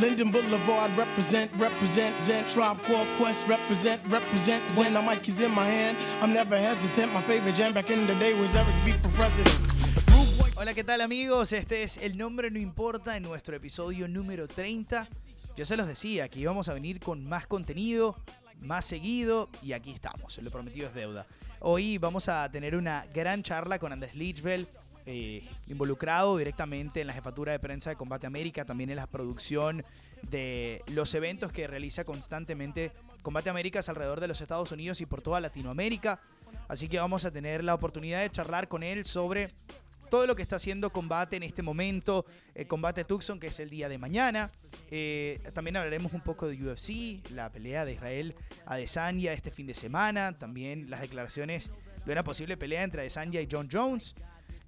Linden Boulevard, represent, represent, Zen Tribe Quest, represent, represent. When the mic is in my hand, I'm never hesitant. My favorite jam back in the day was Eric B for president. Hola, ¿qué tal amigos? Este es El Nombre No Importa en nuestro episodio número 30. Yo se los decía que íbamos a venir con más contenido, más seguido, y aquí estamos, lo prometido es deuda. Hoy vamos a tener una gran charla con Andrés Lichbel, eh, involucrado directamente en la jefatura de prensa de Combate América, también en la producción de los eventos que realiza constantemente Combate América alrededor de los Estados Unidos y por toda Latinoamérica. Así que vamos a tener la oportunidad de charlar con él sobre todo lo que está haciendo Combate en este momento, el Combate Tucson, que es el día de mañana. Eh, también hablaremos un poco de UFC, la pelea de Israel Adesanya este fin de semana, también las declaraciones de una posible pelea entre Adesanya y John Jones.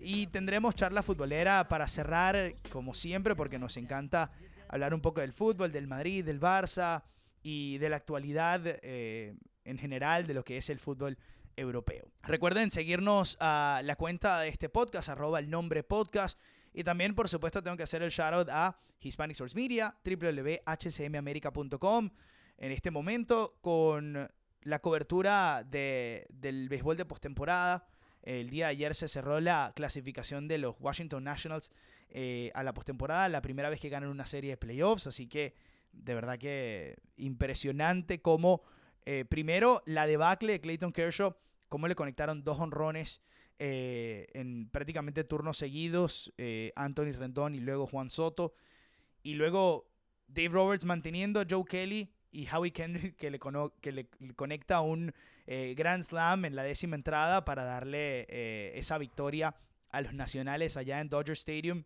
Y tendremos charla futbolera para cerrar, como siempre, porque nos encanta hablar un poco del fútbol, del Madrid, del Barça y de la actualidad eh, en general de lo que es el fútbol europeo. Recuerden seguirnos a la cuenta de este podcast, arroba el nombre podcast. Y también, por supuesto, tengo que hacer el shoutout a Hispanic Source Media, www.hcmamerica.com. En este momento, con la cobertura de, del béisbol de postemporada el día de ayer se cerró la clasificación de los Washington Nationals eh, a la postemporada, la primera vez que ganan una serie de playoffs, así que de verdad que impresionante cómo eh, primero la debacle de Clayton Kershaw, cómo le conectaron dos honrones eh, en prácticamente turnos seguidos, Anthony Rendón y luego Juan Soto, y luego Dave Roberts manteniendo a Joe Kelly y Howie Kendrick que le, que le conecta un eh, Grand Slam en la décima entrada para darle eh, esa victoria a los nacionales allá en Dodger Stadium.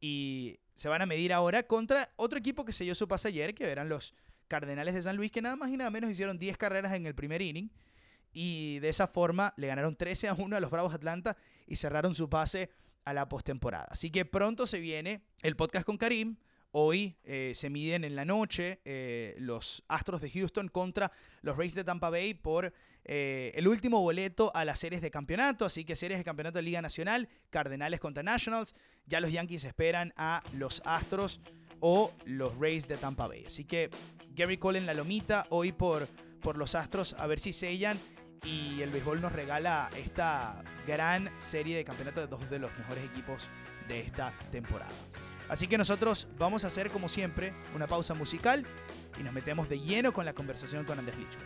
Y se van a medir ahora contra otro equipo que selló su pase ayer, que eran los Cardenales de San Luis, que nada más y nada menos hicieron 10 carreras en el primer inning. Y de esa forma le ganaron 13 a 1 a los Bravos Atlanta y cerraron su pase a la postemporada. Así que pronto se viene el podcast con Karim Hoy eh, se miden en la noche eh, los Astros de Houston contra los Rays de Tampa Bay por eh, el último boleto a las series de campeonato. Así que series de campeonato de Liga Nacional, Cardenales contra Nationals. Ya los Yankees esperan a los Astros o los Rays de Tampa Bay. Así que Gary Cole en la lomita hoy por, por los Astros a ver si sellan. Y el béisbol nos regala esta gran serie de campeonato de dos de los mejores equipos de esta temporada. Así que nosotros vamos a hacer, como siempre, una pausa musical y nos metemos de lleno con la conversación con Andrés Lichman.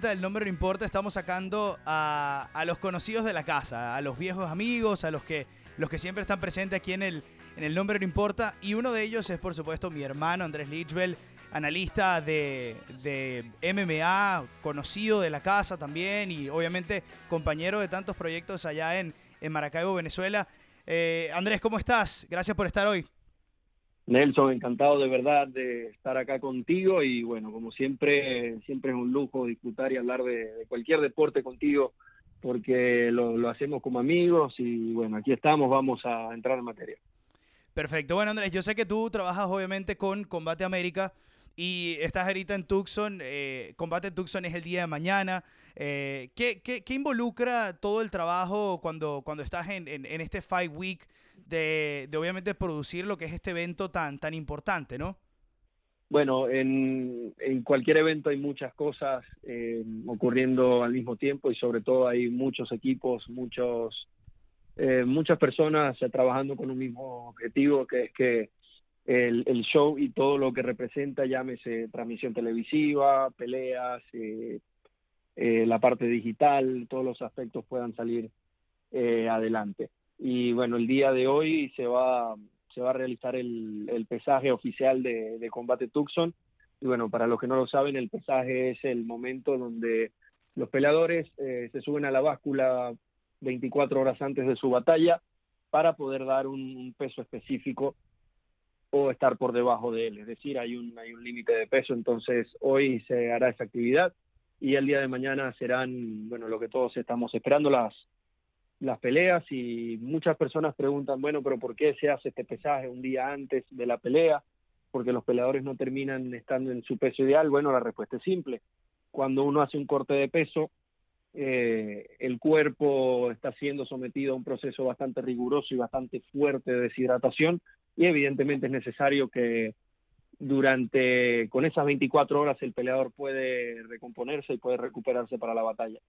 30 del Nombre No Importa estamos sacando a, los conocidos de la casa, a los viejos amigos, a los que, los que siempre están presentes aquí en el, en el Nombre No Importa. Y uno de ellos es, por supuesto, mi hermano Andrés Lichbel, analista de, de MMA, conocido de la casa también y obviamente compañero de tantos proyectos allá en, en Maracaibo, Venezuela. Eh, Andrés, ¿cómo estás? Gracias por estar hoy. Nelson, encantado de verdad de estar acá contigo y bueno, como siempre, siempre es un lujo disfrutar y hablar de, cualquier deporte contigo porque lo, hacemos como amigos y bueno, aquí estamos, vamos a entrar en materia. Perfecto, bueno Andrés, yo sé que tú trabajas obviamente con Combate América y estás ahorita en Tucson, eh, Combate Tucson es el día de mañana. Eh, ¿qué, qué, involucra todo el trabajo cuando, cuando estás en, en, en este Fight Week? De, obviamente producir lo que es este evento tan, tan importante, ¿no? Bueno, en, en cualquier evento hay muchas cosas eh, ocurriendo al mismo tiempo y sobre todo hay muchos equipos, muchos eh, muchas personas trabajando con un mismo objetivo, que es que el, el, show y todo lo que representa, llámese transmisión televisiva, peleas, eh, eh, la parte digital, todos los aspectos puedan salir eh, adelante. Y bueno, el día de hoy se va, se va a realizar el, el pesaje oficial de, de combate Tucson. Y bueno, para los que no lo saben, el pesaje es el momento donde los peleadores eh, se suben a la báscula 24 horas antes de su batalla para poder dar un, un peso específico o estar por debajo de él. Es decir, hay un, hay un límite de peso, entonces hoy se hará esa actividad y el día de mañana serán, bueno, lo que todos estamos esperando, las, las peleas y muchas personas preguntan, bueno, pero ¿por qué se hace este pesaje un día antes de la pelea? Porque los peleadores no terminan estando en su peso ideal. Bueno, la respuesta es simple. Cuando uno hace un corte de peso, eh, el cuerpo está siendo sometido a un proceso bastante riguroso y bastante fuerte de deshidratación y evidentemente es necesario que durante con esas 24 horas el peleador puede recomponerse y puede recuperarse para la batalla.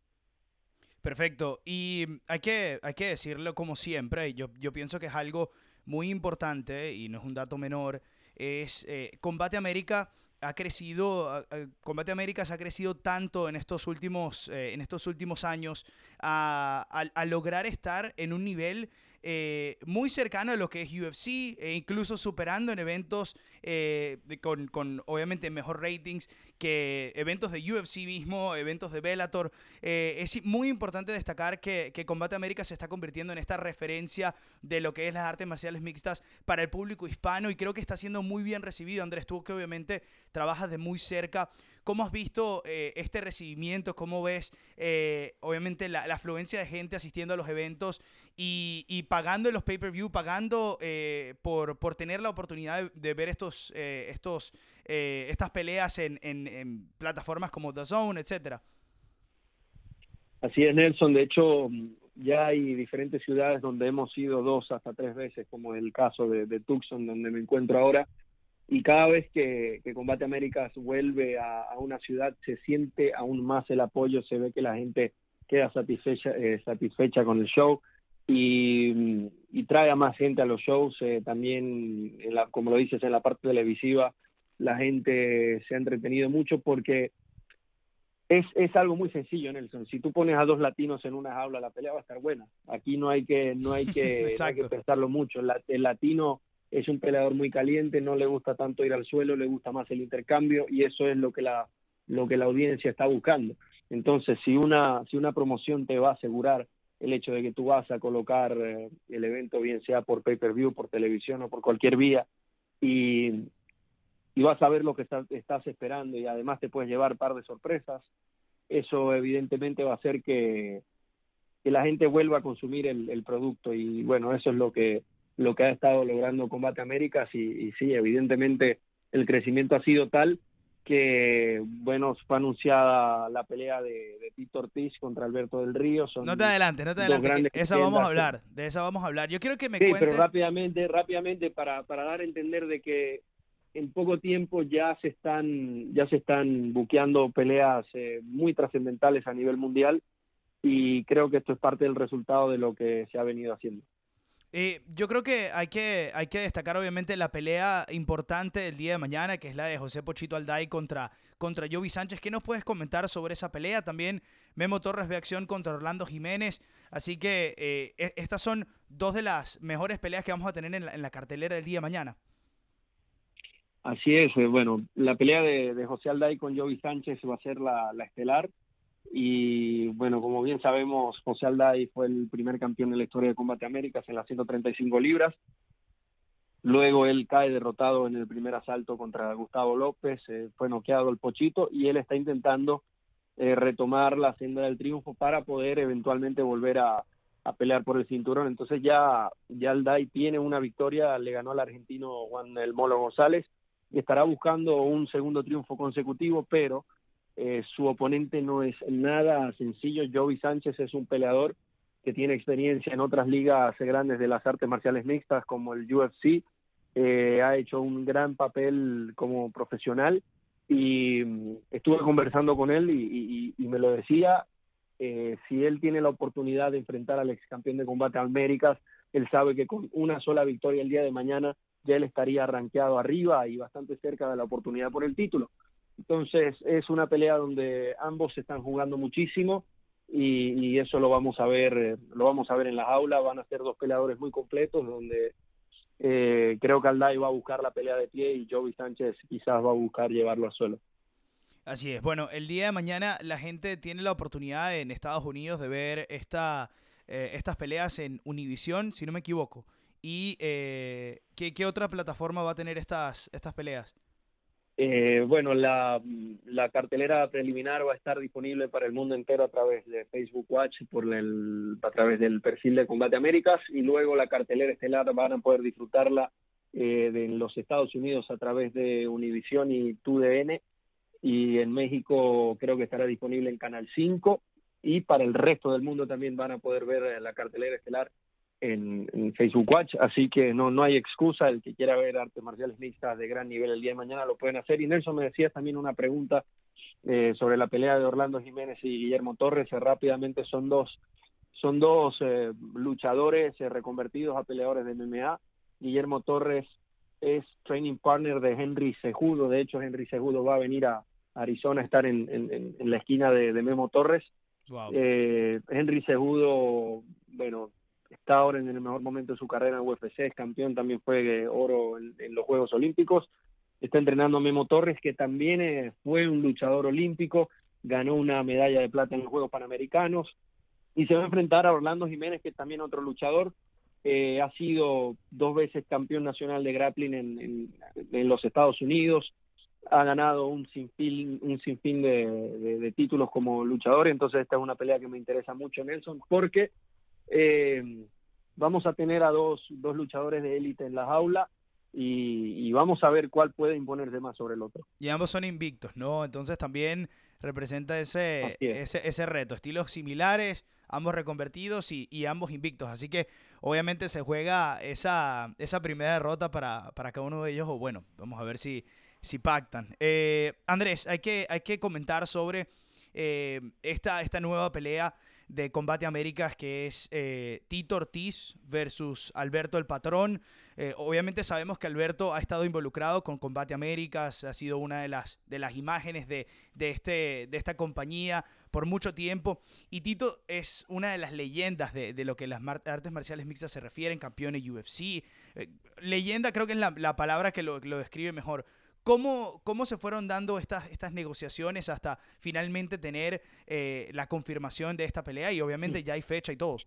Perfecto. Y hay que, hay que decirlo como siempre, yo, yo pienso que es algo muy importante y no es un dato menor, es eh, Combate América ha crecido, Combate América se ha crecido tanto en estos últimos, eh, en estos últimos años a, lograr estar en un nivel eh, muy cercano a lo que es UFC e incluso superando en eventos eh, con, obviamente mejor ratings que eventos de UFC mismo, eventos de Bellator. Eh, es muy importante destacar que, que, Combate América se está convirtiendo en esta referencia de lo que es las artes marciales mixtas para el público hispano y creo que está siendo muy bien recibido. Andrés, tú que obviamente trabajas de muy cerca ¿Cómo has visto eh, este recibimiento? ¿Cómo ves, eh, obviamente, la, afluencia de gente asistiendo a los eventos y, pagando los pay-per-view, pagando eh, por, por tener la oportunidad de, ver estos, eh, estos, eh, estas peleas en, en, en, plataformas como The Zone, etcétera? Así es, Nelson. De hecho, ya hay diferentes ciudades donde hemos ido dos hasta tres veces, como el caso de Tucson, donde me encuentro ahora y cada vez que, que Combate Américas vuelve a, a, una ciudad se siente aún más el apoyo, se ve que la gente queda satisfecha, eh, satisfecha con el show y, y, trae a más gente a los shows, eh, también, en la, como lo dices, en la parte televisiva, la gente se ha entretenido mucho porque es, es algo muy sencillo, Nelson. Si tú pones a dos latinos en una jaula, la pelea va a estar buena. Aquí no hay que, no hay que, no hay que pensarlo mucho. El latino es un peleador muy caliente, no le gusta tanto ir al suelo, le gusta más el intercambio y eso es lo que la lo que la audiencia está buscando. Entonces, si una si una promoción te va a asegurar el hecho de que tú vas a colocar eh, el evento bien sea por pay-per-view, por televisión o por cualquier vía y y vas a ver lo que está, estás esperando y además te puedes llevar un par de sorpresas, eso evidentemente va a hacer que, que la gente vuelva a consumir el, el producto y bueno, eso es lo que lo que ha estado logrando Combate Américas y, y sí, evidentemente el crecimiento ha sido tal que, bueno, fue anunciada la pelea de, de Tito Ortiz contra Alberto del Río. Son no te adelante, no te adelante. Esa vamos a hablar, de esa vamos a hablar. Yo quiero que me sí, pero rápidamente, rápidamente para, para dar a entender de que en poco tiempo ya se están ya se están buqueando peleas eh, muy trascendentales a nivel mundial y creo que esto es parte del resultado de lo que se ha venido haciendo. Eh, yo creo que hay, que hay que destacar obviamente la pelea importante del día de mañana, que es la de José Pochito Alday contra, contra Jovi Sánchez. ¿Qué nos puedes comentar sobre esa pelea? También Memo Torres de acción contra Orlando Jiménez. Así que eh, e, estas son dos de las mejores peleas que vamos a tener en la, cartelera del día de mañana. Así es, eh, bueno, la pelea de, de José Alday con Jovi Sánchez va a ser la, la estelar y bueno, como bien sabemos, José Alday fue el primer campeón en la historia de Combate Américas en las 135 libras. Luego él cae derrotado en el primer asalto contra Gustavo López, eh, fue noqueado el Pochito y él está intentando eh, retomar la senda del triunfo para poder eventualmente volver a, a, pelear por el cinturón. Entonces ya, ya Alday tiene una victoria, le ganó al argentino Juan El Molo González y estará buscando un segundo triunfo consecutivo, pero eh, su oponente no es nada sencillo. Joey Sánchez es un peleador que tiene experiencia en otras ligas grandes de las artes marciales mixtas como el UFC. Eh, ha hecho un gran papel como profesional y mm, estuve conversando con él y, me lo decía. eh, si él tiene la oportunidad de enfrentar al ex campeón de combate Américas, él sabe que con una sola victoria el día de mañana ya él estaría rankeado arriba y bastante cerca de la oportunidad por el título. Entonces es una pelea donde ambos se están jugando muchísimo y, eso lo vamos a ver, eh, lo vamos a ver en las aulas. Van a ser dos peleadores muy completos donde eh, creo que Alday va a buscar la pelea de pie y Joey Sánchez quizás va a buscar llevarlo al suelo. Así es. Bueno, el día de mañana la gente tiene la oportunidad en Estados Unidos de ver esta, eh, estas peleas en Univision, si no me equivoco. ¿Y eh, ¿qué, ¿qué, otra plataforma va a tener estas, estas peleas? Eh, bueno, la, la, cartelera preliminar va a estar disponible para el mundo entero a través de Facebook Watch, por el, a través del perfil de Combate Américas, y luego la cartelera estelar van a poder disfrutarla eh, los Estados Unidos a través de Univision y TUDN, y en México creo que estará disponible en Canal 5 y para el resto del mundo también van a poder ver eh, la cartelera estelar en, Facebook Watch, así que no, no hay excusa, el que quiera ver artes marciales mixtas de gran nivel el día de mañana lo pueden hacer. Y Nelson me decías también una pregunta eh, sobre la pelea de Orlando Jiménez y Guillermo Torres, eh, rápidamente son dos, son dos luchadores reconvertidos a peleadores de MMA. Guillermo Torres es training partner de Henry Sejudo, de hecho Henry Sejudo va a venir a, Arizona estar en, en, la esquina de, Memo Torres. Eh, Henry Segudo, bueno, está ahora en el mejor momento de su carrera en UFC, es campeón, también fue oro en, los Juegos Olímpicos. Está entrenando a Memo Torres, que también eh, fue un luchador olímpico, ganó una medalla de plata en los Juegos Panamericanos y se va a enfrentar a Orlando Jiménez, que también otro luchador. Eh, ha sido dos veces campeón nacional de grappling en, en los Estados Unidos, ha ganado un sinfín, un sinfín de, títulos como luchador, entonces esta es una pelea que me interesa mucho, Nelson, porque eh, vamos a tener a dos, dos luchadores de élite en la jaula y, vamos a ver cuál puede imponerse más sobre el otro. Y ambos son invictos, ¿no? Entonces también representa ese, ese, ese, reto, estilos similares, ambos reconvertidos y, y, ambos invictos, así que obviamente se juega esa, esa primera derrota para, para cada uno de ellos, o bueno, vamos a ver si si pactan. Eh, Andrés, hay que, hay que comentar sobre eh, esta, esta nueva pelea de Combate Américas que es eh, Tito Ortiz versus Alberto el Patrón. obviamente sabemos que Alberto ha estado involucrado con Combate Américas, ha sido una de las, de las imágenes de, de, este, de esta compañía por mucho tiempo. Y Tito es una de las leyendas de, de lo que las artes marciales mixtas se refieren, campeón de UFC. leyenda creo que es la, la palabra que lo, lo describe mejor. ¿Cómo, ¿Cómo se fueron dando estas, estas negociaciones hasta finalmente tener eh, la confirmación de esta pelea? Y obviamente ya hay fecha y todo.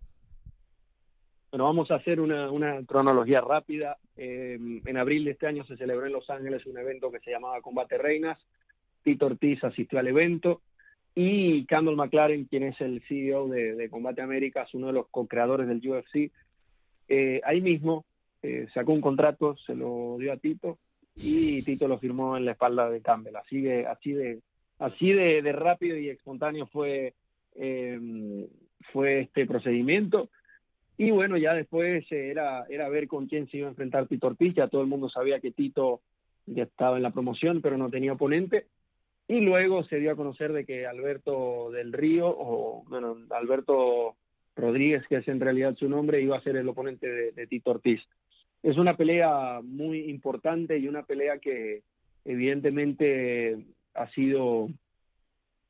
Bueno, vamos a hacer una, una cronología rápida. Eh, en abril de este año se celebró en Los Ángeles un evento que se llamaba Combate Reinas. Tito Ortiz asistió al evento y Campbell McLaren, quien es el CEO de, Combate Américas, uno de los co-creadores del UFC, eh, ahí mismo sacó un contrato, se lo dio a Tito y Tito lo firmó en la espalda de Campbell. Así de, rápido y espontáneo fue, eh, fue este procedimiento. Y bueno, ya después era, era ver con quién se iba a enfrentar Tito Ortiz. Ya todo el mundo sabía que Tito ya estaba en la promoción, pero no tenía oponente. Y luego se dio a conocer de que Alberto del Río, o bueno, Alberto Rodríguez, que es en realidad su nombre, iba a ser el oponente de Tito Ortiz es una pelea muy importante y una pelea que evidentemente ha sido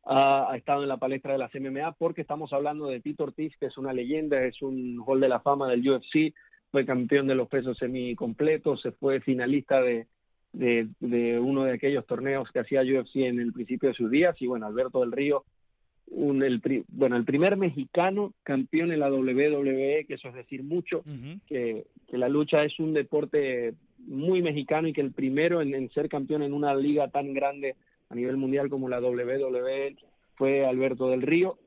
ha, estado en la palestra de las MMA porque estamos hablando de Tito Ortiz que es una leyenda es un hall de la fama del UFC fue campeón de los pesos semicompletos se fue finalista de, de, de uno de aquellos torneos que hacía UFC en el principio de sus días y bueno Alberto del Río un, el, bueno, el primer mexicano campeón en la WWE, que eso es decir mucho, que, que, la lucha es un deporte muy mexicano y que el primero en, ser campeón en una liga tan grande a nivel mundial como la WWE fue Alberto del Río.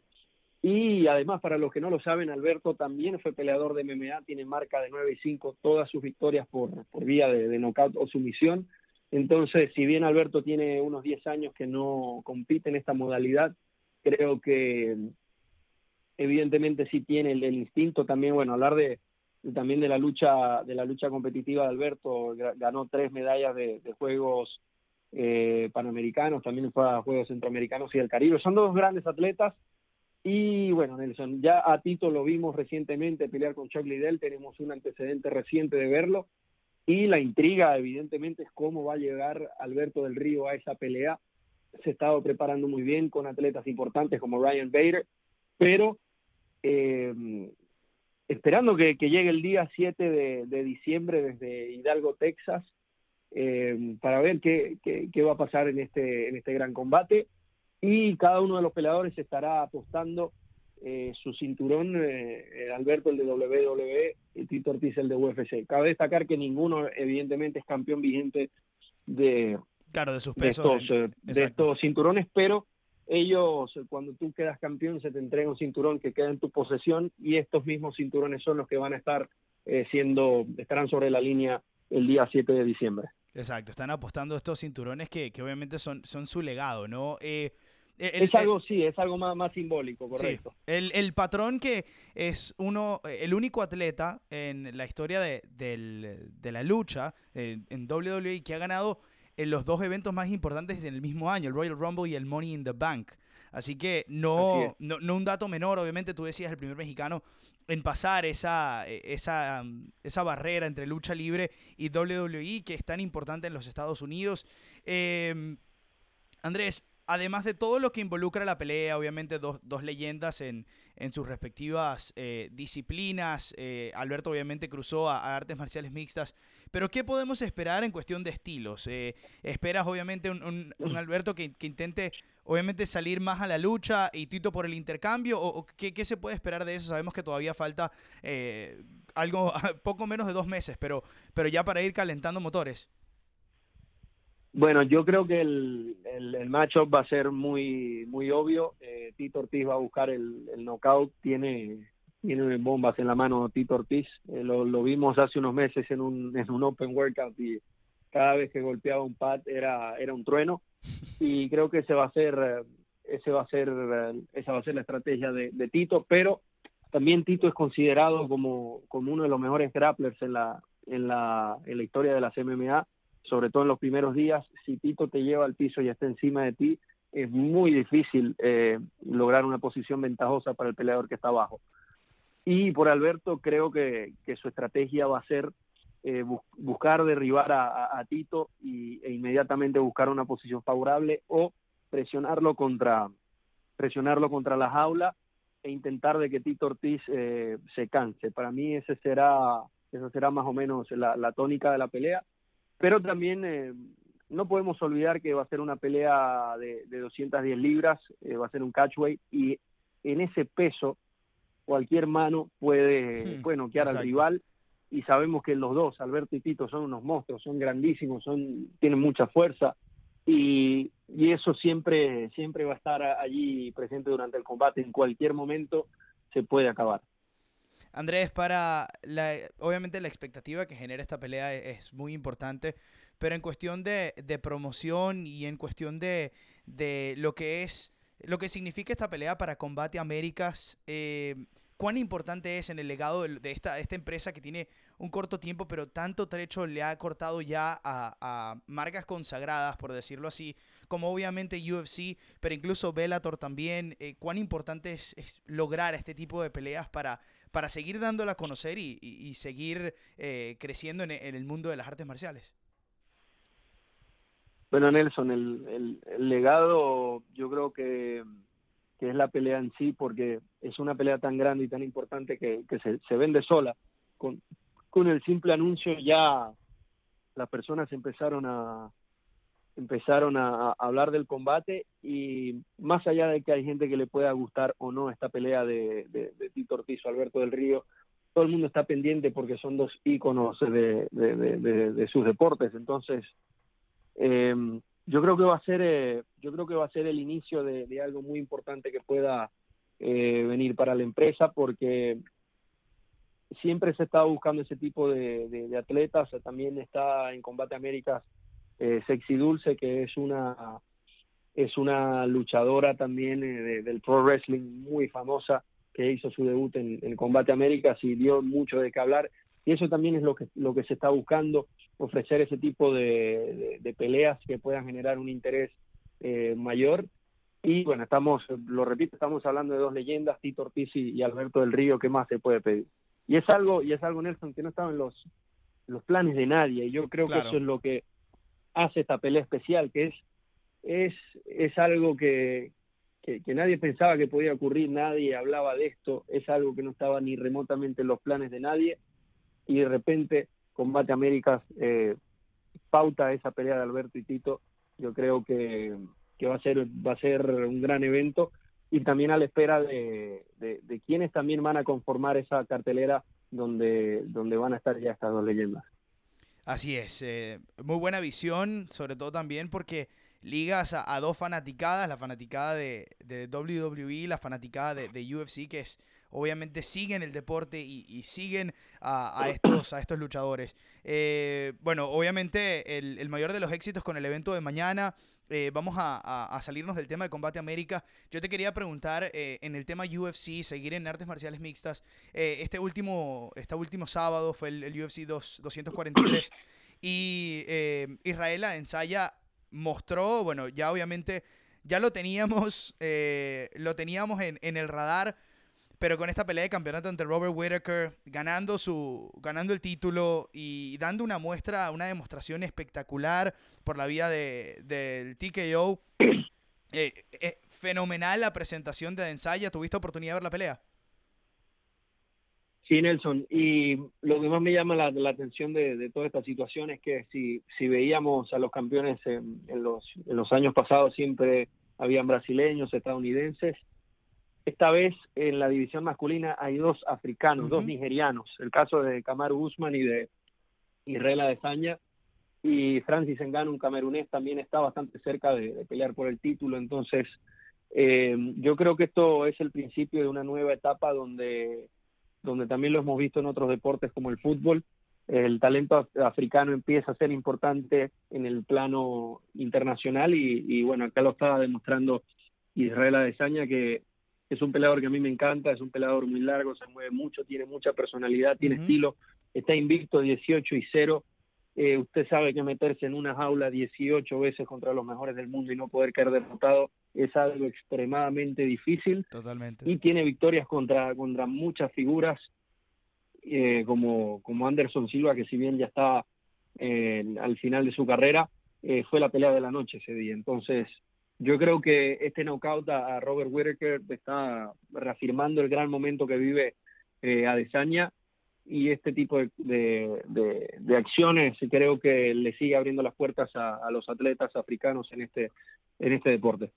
Y además, para los que no lo saben, Alberto también fue peleador de MMA, tiene marca de 9 y 5, todas sus victorias por, por vía de, de knockout o sumisión. Entonces, si bien Alberto tiene unos 10 años que no compite en esta modalidad, creo que evidentemente sí tiene el, instinto también, bueno, hablar de también de la lucha de la lucha competitiva de Alberto, ganó tres medallas de, Juegos eh, Panamericanos, también fue a Juegos Centroamericanos y del Caribe. Son dos grandes atletas Y bueno, Nelson, ya a Tito lo vimos recientemente pelear con Chuck Liddell, tenemos un antecedente reciente de verlo. Y la intriga, evidentemente, es cómo va a llegar Alberto del Río a esa pelea. Se ha estado preparando muy bien con atletas importantes como Ryan Bader, pero eh, esperando que, llegue el día 7 de, diciembre desde Hidalgo, Texas, eh, para ver qué, qué, va a pasar en este, en este gran combate. Y cada uno de los peleadores estará apostando eh, su cinturón, eh, Alberto el de WWE y Tito Ortiz el de UFC. Cabe destacar que ninguno evidentemente es campeón vigente de, claro, de, sus pesos de estos cinturones, pero ellos, cuando tú quedas campeón, se te entrega un cinturón que queda en tu posesión y estos mismos cinturones son los que van a estar eh, siendo, estarán sobre la línea el día 7 de diciembre. Exacto, están apostando estos cinturones que, que obviamente son, son su legado, ¿no? Eh, es algo, sí, es algo más, más simbólico, correcto. El, el, patrón que es uno, el único atleta en la historia de, del, de la lucha eh, en WWE que ha ganado en los dos eventos más importantes en el mismo año, el Royal Rumble y el Money in the Bank. Así que no, no, un dato menor, obviamente tú decías el primer mexicano en pasar esa, esa, esa barrera entre lucha libre y WWE que es tan importante en los Estados Unidos. Em, Andrés, además de todo lo que involucra la pelea, obviamente dos, dos leyendas en, en, sus respectivas eh, disciplinas. Eh, Alberto obviamente cruzó a, artes marciales mixtas. Pero ¿qué podemos esperar en cuestión de estilos? Eh, ¿Esperas obviamente un, un, Alberto que, que, intente obviamente salir más a la lucha y Tito por el intercambio? ¿O, qué, qué, se puede esperar de eso? Sabemos que todavía falta algo, poco menos de dos meses, pero, pero ya para ir calentando motores. Bueno, yo creo que el, el, el matchup va a ser muy muy obvio. Eh, Tito Ortiz va a buscar el, el knockout. Tiene, tiene bombas en la mano Tito Ortiz. Eh, lo, lo, vimos hace unos meses en un, en un open workout y cada vez que golpeaba un pad era, era un trueno. Y creo que ese va a ser, ese va a ser, esa va a ser la estrategia de, de Tito. Pero también Tito es considerado como, como uno de los mejores grapplers en la, en la, en la historia de las MMA sobre todo en los primeros días, si Tito te lleva al piso y está encima de ti, es muy difícil eh, lograr una posición ventajosa para el peleador que está abajo. Y por Alberto creo que, su estrategia va a ser eh, buscar derribar a, Tito y, e inmediatamente buscar una posición favorable o presionarlo contra presionarlo contra la jaula e intentar de que Tito Ortiz eh, se canse. Para mí ese será esa será más o menos la tónica de la pelea pero también eh, no podemos olvidar que va a ser una pelea de, de 210 libras, eh, va a ser un catchweight y en ese peso cualquier mano puede, hmm, puede noquear al rival y sabemos que los dos, Alberto y Tito, son unos monstruos, son grandísimos, son tienen mucha fuerza y, y eso siempre siempre va a estar allí presente durante el combate. En cualquier momento se puede acabar. Andrés, para la, obviamente la expectativa que genera esta pelea e, es, muy importante, pero en cuestión de, promoción y en cuestión de, lo que es, lo que significa esta pelea para Combate Américas, eh, ¿cuán importante es en el legado de, esta, esta empresa que tiene un corto tiempo, pero tanto trecho le ha cortado ya a, marcas consagradas, por decirlo así, como obviamente UFC, pero incluso Bellator también? Eh, ¿Cuán importante es, lograr este tipo de peleas para para seguir dándola a conocer y, seguir eh, creciendo en, el mundo de las artes marciales? Bueno, Nelson, el, legado yo creo que, es la pelea en sí, porque es una pelea tan grande y tan importante que, se, vende sola. Con, con el simple anuncio ya las personas empezaron a, a, hablar del combate y más allá de que hay gente que le pueda gustar o no esta pelea de, de, Tito Ortiz o Alberto del Río, todo el mundo está pendiente porque son dos íconos de, de sus deportes. Entonces, eh, yo creo que va a ser, eh, yo creo que va a ser el inicio de, algo muy importante que pueda eh, venir para la empresa porque siempre se está buscando ese tipo de, atletas. También está en Combate Américas eh, Sexy Dulce, que es una es una luchadora también eh, del pro wrestling muy famosa que hizo su debut en, Combate Américas y dio mucho de qué hablar y eso también es lo que lo que se está buscando ofrecer ese tipo de, peleas que puedan generar un interés eh, mayor Y bueno, estamos, lo repito, estamos hablando de dos leyendas, Tito Ortiz y, Alberto del Río, ¿qué más se puede pedir? Y es algo, y es algo, Nelson, que no estaba en los, los planes de nadie. Y yo creo que eso es lo que hace esta pelea especial, que es, es, es algo que, que, nadie pensaba que podía ocurrir, nadie hablaba de esto, es algo que no estaba ni remotamente en los planes de nadie. Y de repente, Combate Américas eh, pauta esa pelea de Alberto y Tito. Yo creo que que va a ser va a ser un gran evento y también a la espera de, de, quienes también van a conformar esa cartelera donde, donde van a estar ya estas dos leyendas. Así es, eh, muy buena visión, sobre todo también porque ligas a, dos fanaticadas, la fanaticada de, de WWE, la fanaticada de, de, UFC, que es obviamente siguen el deporte y, siguen a, estos, a estos luchadores. Eh, bueno, obviamente el, mayor de los éxitos con el evento de mañana eh, vamos a, salirnos del tema de Combate América. Yo te quería preguntar eh, en el tema UFC, seguir en artes marciales mixtas. Este, último, este último sábado fue el, UFC 243 y Israel ensaya mostró, bueno, ya obviamente ya lo teníamos, lo teníamos en, en el radar pero con esta pelea de campeonato entre Robert Whittaker, ganando, su, ganando el título y dando una muestra, una demostración espectacular por la vía de, del TKO. Eh, eh, fenomenal la presentación de Ensaya. ¿Tuviste oportunidad de ver la pelea? Sí, Nelson. Y lo que más me llama la, atención de, toda esta situación es que si, si veíamos a los campeones en, los, en los años pasados, siempre habían brasileños, estadounidenses esta vez en la división masculina hay dos africanos, dos nigerianos. El caso de Kamaru Usman y de Israel Adesanya. Y Francis Ngannou, un camerunés, también está bastante cerca de, pelear por el título. Entonces, eh, yo creo que esto es el principio de una nueva etapa donde, donde también lo hemos visto en otros deportes como el fútbol. El talento africano empieza a ser importante en el plano internacional y, y bueno, acá lo estaba demostrando Israel Adesanya que es un peleador que a mí me encanta, es un peleador muy largo, se mueve mucho, tiene mucha personalidad, tiene estilo, está invicto 18 y 0. Eh, usted sabe que meterse en una jaula 18 veces contra los mejores del mundo y no poder caer derrotado es algo extremadamente difícil. Totalmente. Y tiene victorias contra, contra muchas figuras eh, como, como Anderson Silva, que si bien ya está eh, al final de su carrera, fue la pelea de la noche ese día. Entonces, yo creo que este knockout a, Robert Whittaker está reafirmando el gran momento que vive eh, Adesanya y este tipo de, de, acciones creo que le sigue abriendo las puertas a, los atletas africanos en este, en este deporte.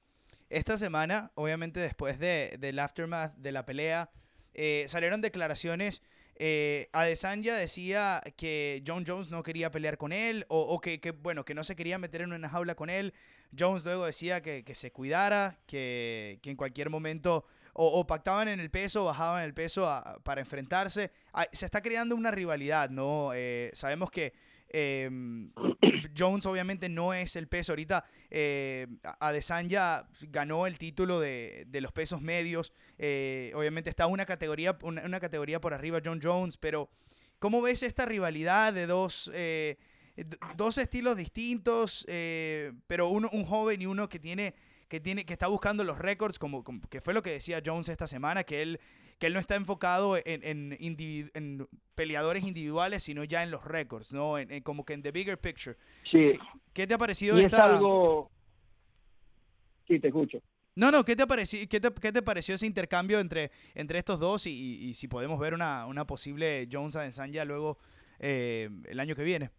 Esta semana, obviamente después de, del aftermath de la pelea, eh, salieron declaraciones eh, Adesanya decía que John Jones no quería pelear con él o, que, bueno, que no se quería meter en una jaula con él. Jones luego decía que, se cuidara, que, en cualquier momento o, pactaban en el peso, bajaban el peso para enfrentarse. se está creando una rivalidad, ¿no? Eh, sabemos que em, Jones obviamente no es el peso. Ahorita eh, Adesanya ganó el título de, los pesos medios. Eh, obviamente está una categoría, una, categoría por arriba John Jones, pero ¿cómo ves esta rivalidad de dos, eh, dos estilos distintos, pero uno, un joven y uno que tiene que tiene que está buscando los récords como, que fue lo que decía Jones esta semana que él que él no está enfocado en, en, peleadores individuales, sino ya en los récords, ¿no? En, como que en the bigger picture. Sí. ¿Qué, te ha parecido y esta... es algo... Sí, te escucho. No, no, ¿qué te, pareció, qué te, qué te pareció ese intercambio entre, entre estos dos y, si podemos ver una, una posible Jones Adesanya luego eh, el año que viene?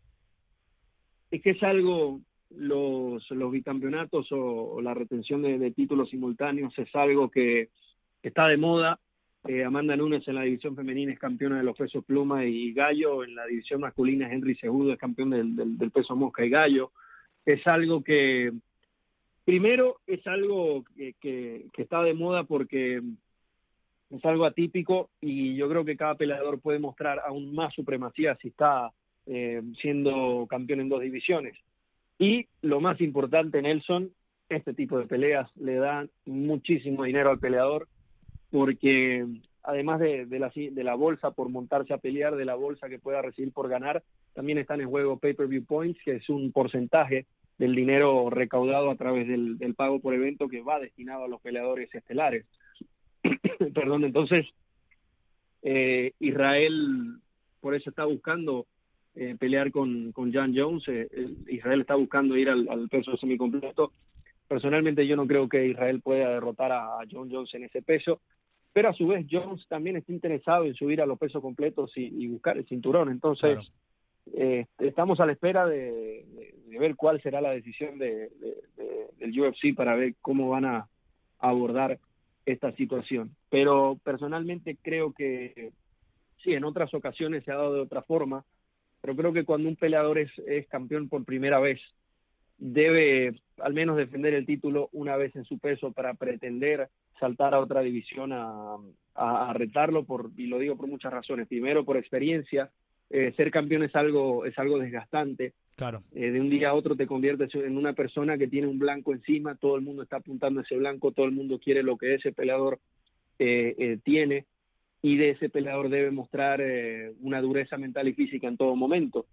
Es que es algo, los, los bicampeonatos o, la retención de, títulos simultáneos es algo que está de moda, eh, Amanda Nunes en la división femenina es campeona de los pesos pluma y gallo. En la división masculina Henry Segudo es campeón del, peso mosca y gallo. Es algo que, primero, es algo que, está de moda porque es algo atípico y yo creo que cada peleador puede mostrar aún más supremacía si está eh, siendo campeón en dos divisiones. Y lo más importante, Nelson, este tipo de peleas le dan muchísimo dinero al peleador porque además de, la, bolsa por montarse a pelear, de la bolsa que pueda recibir por ganar, también están en juego pay-per-view points, que es un porcentaje del dinero recaudado a través del, pago por evento que va destinado a los peleadores estelares. Perdón, entonces eh, Israel por eso está buscando eh, pelear con, con John Jones. Eh, Israel está buscando ir al, al peso semicompleto. Personalmente yo no creo que Israel pueda derrotar a, John Jones en ese peso, pero a su vez Jones también está interesado en subir a los pesos completos y, buscar el cinturón. Entonces eh, estamos a la espera de, ver cuál será la decisión de, del UFC para ver cómo van a abordar esta situación. Pero personalmente creo que sí, en otras ocasiones se ha dado de otra forma, pero creo que cuando un peleador es, es campeón por primera vez, debe al menos defender el título una vez en su peso para pretender saltar a otra división a, a, retarlo por y lo digo por muchas razones. Primero por experiencia eh, ser campeón es algo es algo desgastante. Claro. Eh, de un día a otro te conviertes en una persona que tiene un blanco encima todo el mundo está apuntando a ese blanco todo el mundo quiere lo que ese peleador eh, tiene y de ese peleador debe mostrar eh, una dureza mental y física en todo momento.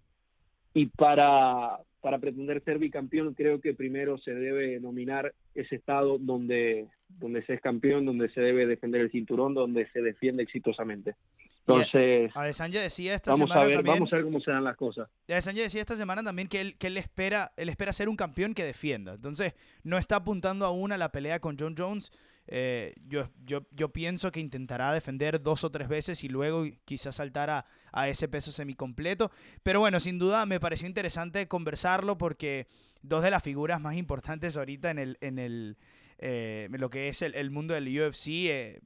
Y para, para pretender ser bicampeón creo que primero se debe nominar ese estado donde, donde se es campeón, donde se debe defender el cinturón, donde se defiende exitosamente. Entonces, Adesanya decía esta vamos semana a ver, también, vamos a ver cómo se dan las cosas. Adesanya decía esta semana también que él, que él espera, él espera ser un campeón que defienda. Entonces, no está apuntando aún a la pelea con John Jones, eh, yo, yo, pienso que intentará defender dos o tres veces y luego quizás saltar a, ese peso semicompleto. Pero bueno, sin duda me pareció interesante conversarlo porque dos de las figuras más importantes ahorita en, el, en, el, eh, lo que es el, mundo del UFC, eh,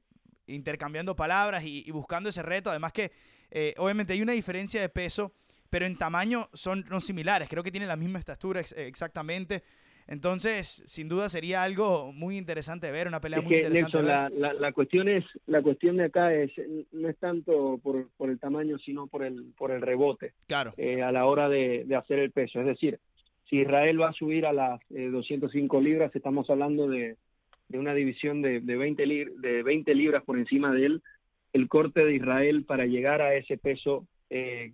intercambiando palabras y, buscando ese reto. Además que obviamente hay una diferencia de peso, pero en tamaño son, son similares. Creo que tienen la misma estatura exactamente. Entonces, sin duda sería algo muy interesante ver, una pelea muy interesante. La, la, la, cuestión es, la cuestión de acá es no es tanto por, por el tamaño, sino por el por el rebote. Claro. Eh, a la hora de, de, hacer el peso, es decir, si Israel va a subir a las 205 eh, libras, estamos hablando de, de una división de, de 20 de 20 libras por encima de él. El corte de Israel para llegar a ese peso eh,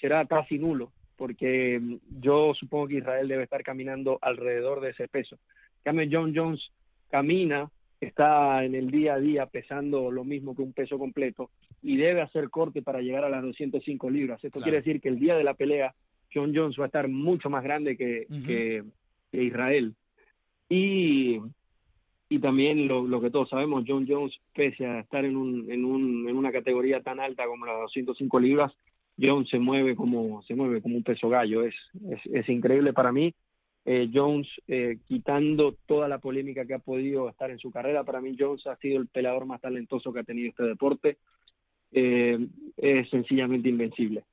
será casi nulo porque mm, yo supongo que Israel debe estar caminando alrededor de ese peso. cambio, John Jones camina, está en el día a día pesando lo mismo que un peso completo y debe hacer corte para llegar a las 205 libras. Esto quiere decir que el día de la pelea John Jones va a estar mucho más grande que, que, Israel. Y, y también lo, lo, que todos sabemos, John Jones, pese a estar en, un, en, un, en una categoría tan alta como las 205 libras, Jones se mueve como se mueve como un peso gallo es es, increíble para mí. Eh, Jones eh, quitando toda la polémica que ha podido estar en su carrera para mí Jones ha sido el peleador más talentoso que ha tenido este deporte. Eh, es sencillamente invencible.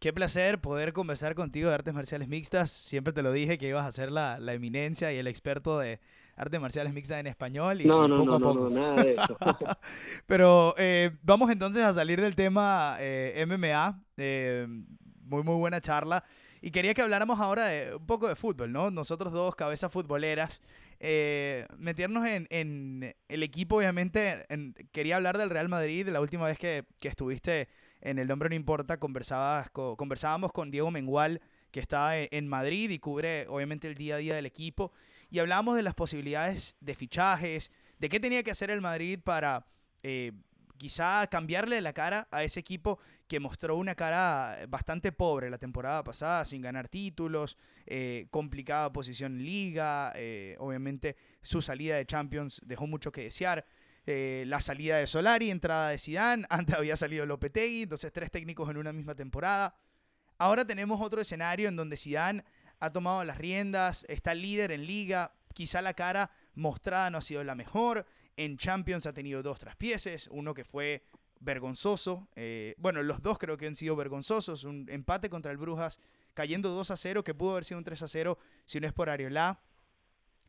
Qué placer poder conversar contigo de artes marciales mixtas. Siempre te lo dije que ibas a ser la, la eminencia y el experto de, artes marciales mixtas en español y, no, no, poco no, a poco. No, nada de eso. Pero eh, vamos entonces a salir del tema eh, MMA. Eh, muy, muy buena charla. Y quería que habláramos ahora de un poco de fútbol, ¿no? Nosotros dos, cabezas futboleras. meternos en, en, el equipo, obviamente. quería hablar del Real Madrid. La última vez que, que estuviste en El Nombre No Importa, conversabas, conversábamos con Diego Mengual, que está en Madrid y cubre, obviamente, el día a día del equipo y hablábamos de las posibilidades de fichajes, de qué tenía que hacer el Madrid para eh, quizá cambiarle la cara a ese equipo que mostró una cara bastante pobre la temporada pasada, sin ganar títulos, eh, complicada posición en liga, eh, obviamente su salida de Champions dejó mucho que desear. la salida de Solari, entrada de Zidane, antes había salido Lopetegui, entonces tres técnicos en una misma temporada. Ahora tenemos otro escenario en donde Zidane ha tomado las riendas, está líder en liga, quizá la cara mostrada no ha sido la mejor, en Champions ha tenido dos traspieces, uno que fue vergonzoso, eh, bueno, los dos creo que han sido vergonzosos, un empate contra el Brujas cayendo 2 a 0, que pudo haber sido un 3 a 0 si no es por Ariola,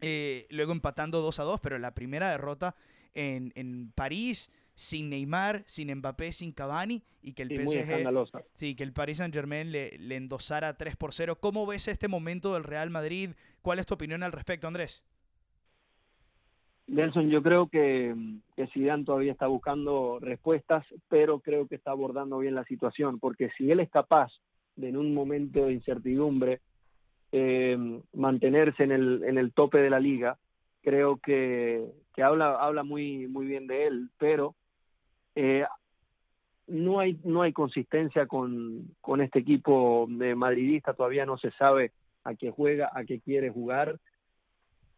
eh, luego empatando 2 a 2, pero la primera derrota en, en París sin Neymar, sin Mbappé, sin Cavani y que el PSG, sí, que el Paris Saint Germain le, le, endosara 3 por 0. ¿Cómo ves este momento del Real Madrid? ¿Cuál es tu opinión al respecto, Andrés? Nelson, yo creo que, que Zidane todavía está buscando respuestas, pero creo que está abordando bien la situación, porque si él es capaz de en un momento de incertidumbre eh, mantenerse en el, en el tope de la liga. Creo que, que habla, habla muy, muy bien de él, pero eh, no hay no hay consistencia con, con este equipo de madridista, todavía no se sabe a qué juega, a qué quiere jugar,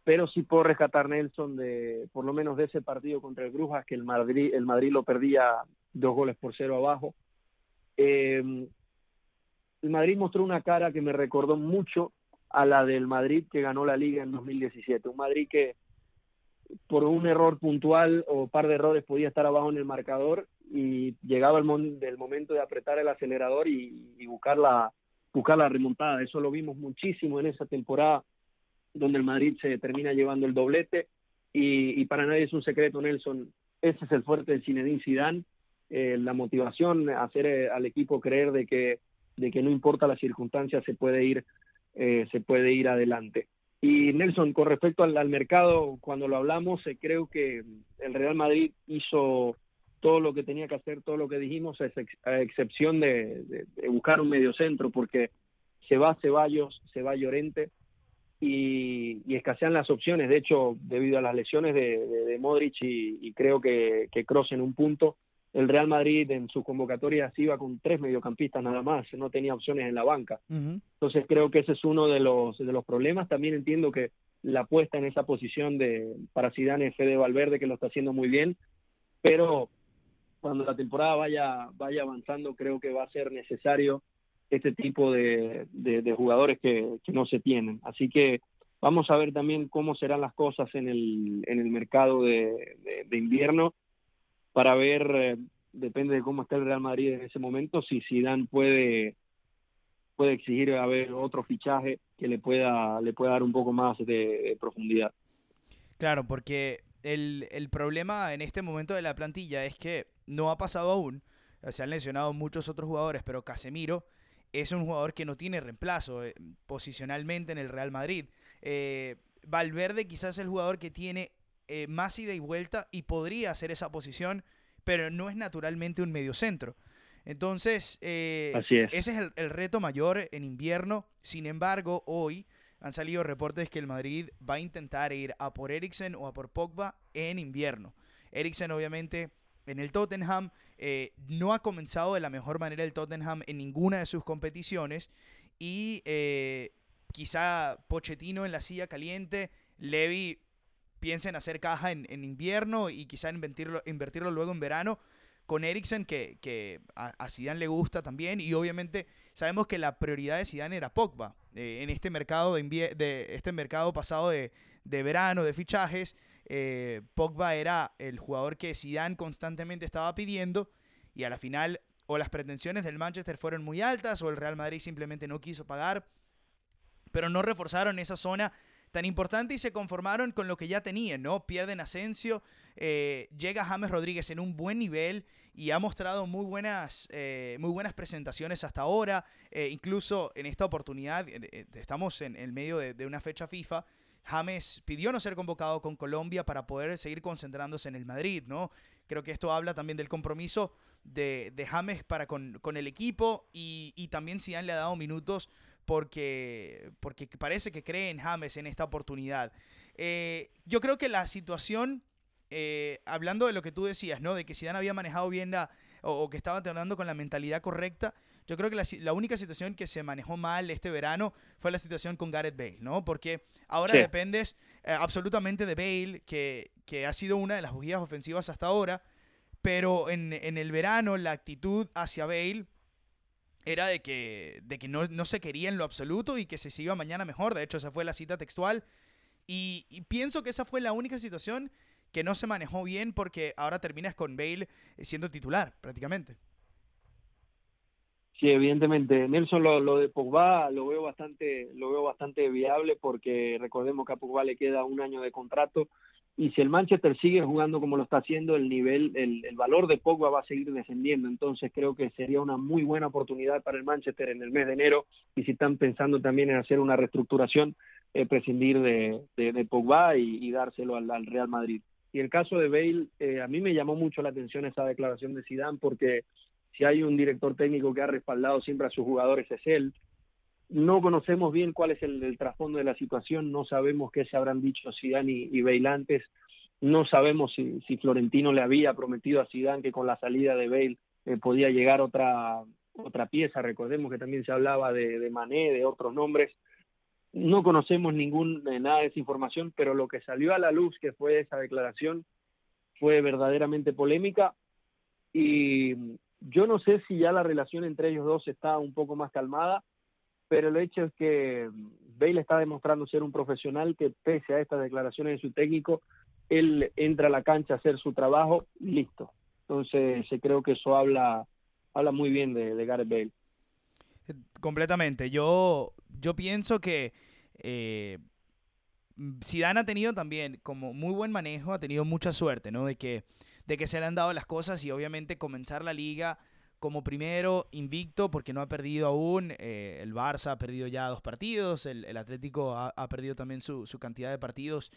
pero sí puedo rescatar Nelson de por lo menos de ese partido contra el Brujas que el Madrid el Madrid lo perdía dos goles por cero abajo. Eh, el Madrid mostró una cara que me recordó mucho a la del Madrid que ganó la liga en 2017, un Madrid que por un error puntual o par de errores podía estar abajo en el marcador y llegaba el, momento de apretar el acelerador y, buscar, la, buscar la remontada. Eso lo vimos muchísimo en esa temporada donde el Madrid se termina llevando el doblete y, para nadie es un secreto, Nelson, ese es el fuerte de Zinedine Zidane, eh, la motivación, hacer eh, al equipo creer de que, de que no importa las circunstancias se puede ir, eh, se puede ir adelante. Y Nelson, con respecto al, mercado, cuando lo hablamos, eh, creo que el Real Madrid hizo todo lo que tenía que hacer, todo lo que dijimos, a, excepción de, buscar un mediocentro, porque se va Ceballos, se va Llorente y, escasean las opciones. De hecho, debido a las lesiones de, Modric y, creo que, que Kroos en un punto, el Real Madrid en sus convocatorias iba con tres mediocampistas nada más, no tenía opciones en la banca. Entonces creo que ese es uno de los, de los problemas. También entiendo que la puesta en esa posición de para Zidane es Fede Valverde, que lo está haciendo muy bien, pero cuando la temporada vaya, vaya avanzando, creo que va a ser necesario este tipo de, de, jugadores que, que, no se tienen. Así que vamos a ver también cómo serán las cosas en el, en el mercado de, de invierno para ver, eh, depende de cómo esté el Real Madrid en ese momento, si Zidane puede puede exigir a ver otro fichaje que le pueda le pueda dar un poco más de, profundidad. Claro, porque el, el, problema en este momento de la plantilla es que no ha pasado aún, se han lesionado muchos otros jugadores, pero Casemiro es un jugador que no tiene reemplazo eh, posicionalmente en el Real Madrid. Eh, Valverde quizás es el jugador que tiene eh, más ida y vuelta y podría hacer esa posición, pero no es naturalmente un mediocentro. Entonces, eh, ese es el, reto mayor en invierno. Sin embargo, hoy han salido reportes que el Madrid va a intentar ir a por Eriksen o a por Pogba en invierno. Eriksen, obviamente, en el Tottenham, eh, no ha comenzado de la mejor manera el Tottenham en ninguna de sus competiciones. Y quizá Pochettino en la silla caliente, Levy piensa en hacer caja en, invierno y quizá invertirlo, invertirlo luego en verano con Eriksen, que, a, Zidane le gusta también, y obviamente sabemos que la prioridad de Zidane era Pogba. Eh, en este mercado, de, de este mercado pasado de, verano, de fichajes, eh, Pogba era el jugador que Zidane constantemente estaba pidiendo, y a la final o las pretensiones del Manchester fueron muy altas, o el Real Madrid simplemente no quiso pagar, pero no reforzaron esa zona tan importante y se conformaron con lo que ya tenían, ¿no? Pierden Asensio, eh, llega James Rodríguez en un buen nivel y ha mostrado muy buenas, eh, muy buenas presentaciones hasta ahora. Eh, incluso en esta oportunidad, estamos en el medio de, una fecha FIFA. James pidió no ser convocado con Colombia para poder seguir concentrándose en el Madrid, ¿no? Creo que esto habla también del compromiso de, James para con, el equipo y, y también Zidane le ha dado minutos porque, porque parece que cree en James en esta oportunidad. Eh, yo creo que la situación, eh, hablando de lo que tú decías, ¿no? De que Zidane había manejado bien la, o, que estaba teniendo con la mentalidad correcta, yo creo que la, única situación que se manejó mal este verano fue la situación con Gareth Bale, ¿no? Porque ahora dependes eh, absolutamente de Bale, que, que, ha sido una de las bujías ofensivas hasta ahora, pero en, en el verano la actitud hacia Bale era de que, de que no, se quería en lo absoluto y que se siga mañana mejor. De hecho, esa fue la cita textual. Y, pienso que esa fue la única situación que no se manejó bien porque ahora terminas con Bale eh, siendo titular prácticamente. Sí, evidentemente. Nelson, lo, lo, de Pogba lo veo bastante, lo veo bastante viable porque recordemos que a Pogba le queda un año de contrato y si el Manchester sigue jugando como lo está haciendo, el nivel, el, valor de Pogba va a seguir descendiendo. Entonces creo que sería una muy buena oportunidad para el Manchester en el mes de enero y si están pensando también en hacer una reestructuración, eh, prescindir de, de, Pogba y, dárselo al, Real Madrid. Y el caso de Bale, eh, a mí me llamó mucho la atención esa declaración de Zidane porque si hay un director técnico que ha respaldado siempre a sus jugadores es él no conocemos bien cuál es el, trasfondo de la situación, no sabemos qué se habrán dicho Zidane y, y Bale antes, no sabemos si, Florentino le había prometido a Zidane que con la salida de Bale eh, podía llegar otra otra pieza, recordemos que también se hablaba de, de Mané, de otros nombres, no conocemos ningún nada de esa información, pero lo que salió a la luz que fue esa declaración fue verdaderamente polémica. Y yo no sé si ya la relación entre ellos dos está un poco más calmada, pero el hecho es que Bale está demostrando ser un profesional que pese a estas declaraciones de su técnico, él entra a la cancha a hacer su trabajo listo. Entonces, creo que eso habla habla muy bien de, Gareth Bale. Completamente. Yo, yo pienso que eh, ha tenido también como muy buen manejo, ha tenido mucha suerte, ¿no? De que, de que se le han dado las cosas y obviamente comenzar la liga como primero invicto porque no ha perdido aún. Eh, el Barça ha perdido ya dos partidos, el, Atlético ha, perdido también su, cantidad de partidos.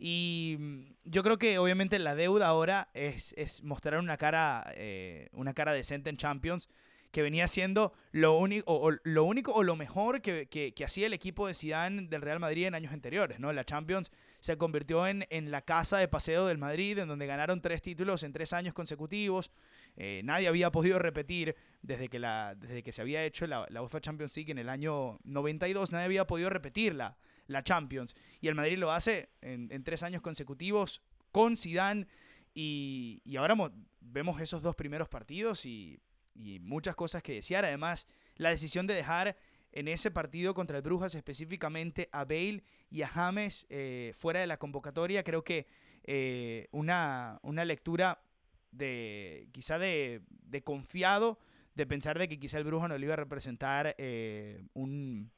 Y mm, yo creo que obviamente la deuda ahora es, es mostrar una cara, eh, una cara decente en Champions que venía siendo lo, único o, lo único o lo mejor que, que, hacía el equipo de Zidane del Real Madrid en años anteriores, ¿no? La Champions se convirtió en, en la casa de paseo del Madrid, en donde ganaron tres títulos en tres años consecutivos. Eh, nadie había podido repetir desde que, la, desde que se había hecho la, la UEFA Champions League en el año 92, nadie había podido repetirla, la Champions. Y el Madrid lo hace en, tres años consecutivos con Zidane. Y, y ahora vemos esos dos primeros partidos y y muchas cosas que desear. Además, la decisión de dejar en ese partido contra el Brujas específicamente a Bale y a James eh, fuera de la convocatoria, creo que eh, una, una, lectura de quizá de, de, confiado, de pensar de que quizá el Bruja no le iba a representar eh, un,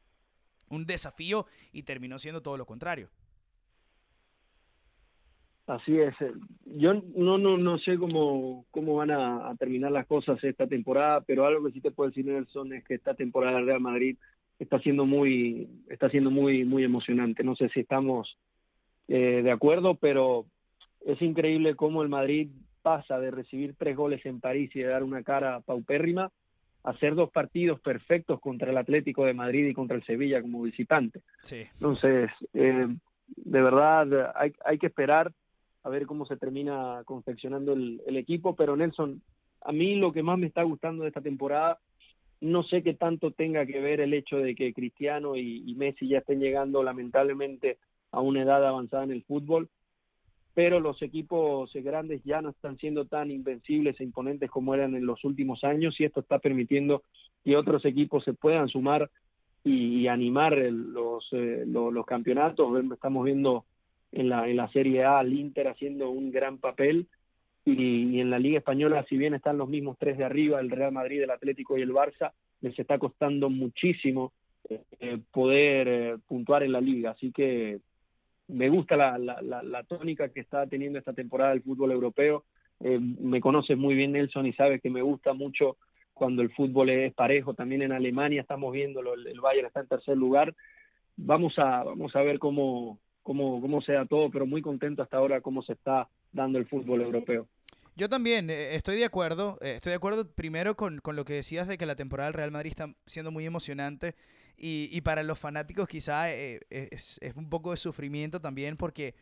un desafío y terminó siendo todo lo contrario. Así es. Eh, yo no no no sé cómo cómo van a, terminar las cosas esta temporada, pero algo que sí te puedo decir Nelson es que esta temporada del Real Madrid está siendo muy está siendo muy muy emocionante. No sé si estamos eh, de acuerdo, pero es increíble cómo el Madrid pasa de recibir tres goles en París y de dar una cara paupérrima a hacer dos partidos perfectos contra el Atlético de Madrid y contra el Sevilla como visitante. Sí. Entonces, eh, de verdad hay, hay que esperar a ver cómo se termina confeccionando el, equipo, pero Nelson, a mí lo que más me está gustando de esta temporada, no sé qué tanto tenga que ver el hecho de que Cristiano y, Messi ya estén llegando lamentablemente a una edad avanzada en el fútbol, pero los equipos grandes ya no están siendo tan invencibles e imponentes como eran en los últimos años y esto está permitiendo que otros equipos se puedan sumar y, animar los, eh, los, los, campeonatos. Estamos viendo en la, en la Serie A, al Inter haciendo un gran papel y, en la Liga Española, si bien están los mismos tres de arriba, el Real Madrid, el Atlético y el Barça, les está costando muchísimo eh, poder eh, puntuar en la liga. Así que me gusta la, la, la, tónica que está teniendo esta temporada el fútbol europeo. Eh, me conoces muy bien Nelson y sabes que me gusta mucho cuando el fútbol es parejo. También en Alemania estamos viéndolo, el, el Bayern está en tercer lugar. Vamos a, vamos a ver cómo, cómo, cómo sea todo, pero muy contento hasta ahora cómo se está dando el fútbol europeo. Yo también eh, estoy de acuerdo. Eh, estoy de acuerdo primero con, con, lo que decías de que la temporada del Real Madrid está siendo muy emocionante. Y, y para los fanáticos quizá eh, es, es, un poco de sufrimiento también porque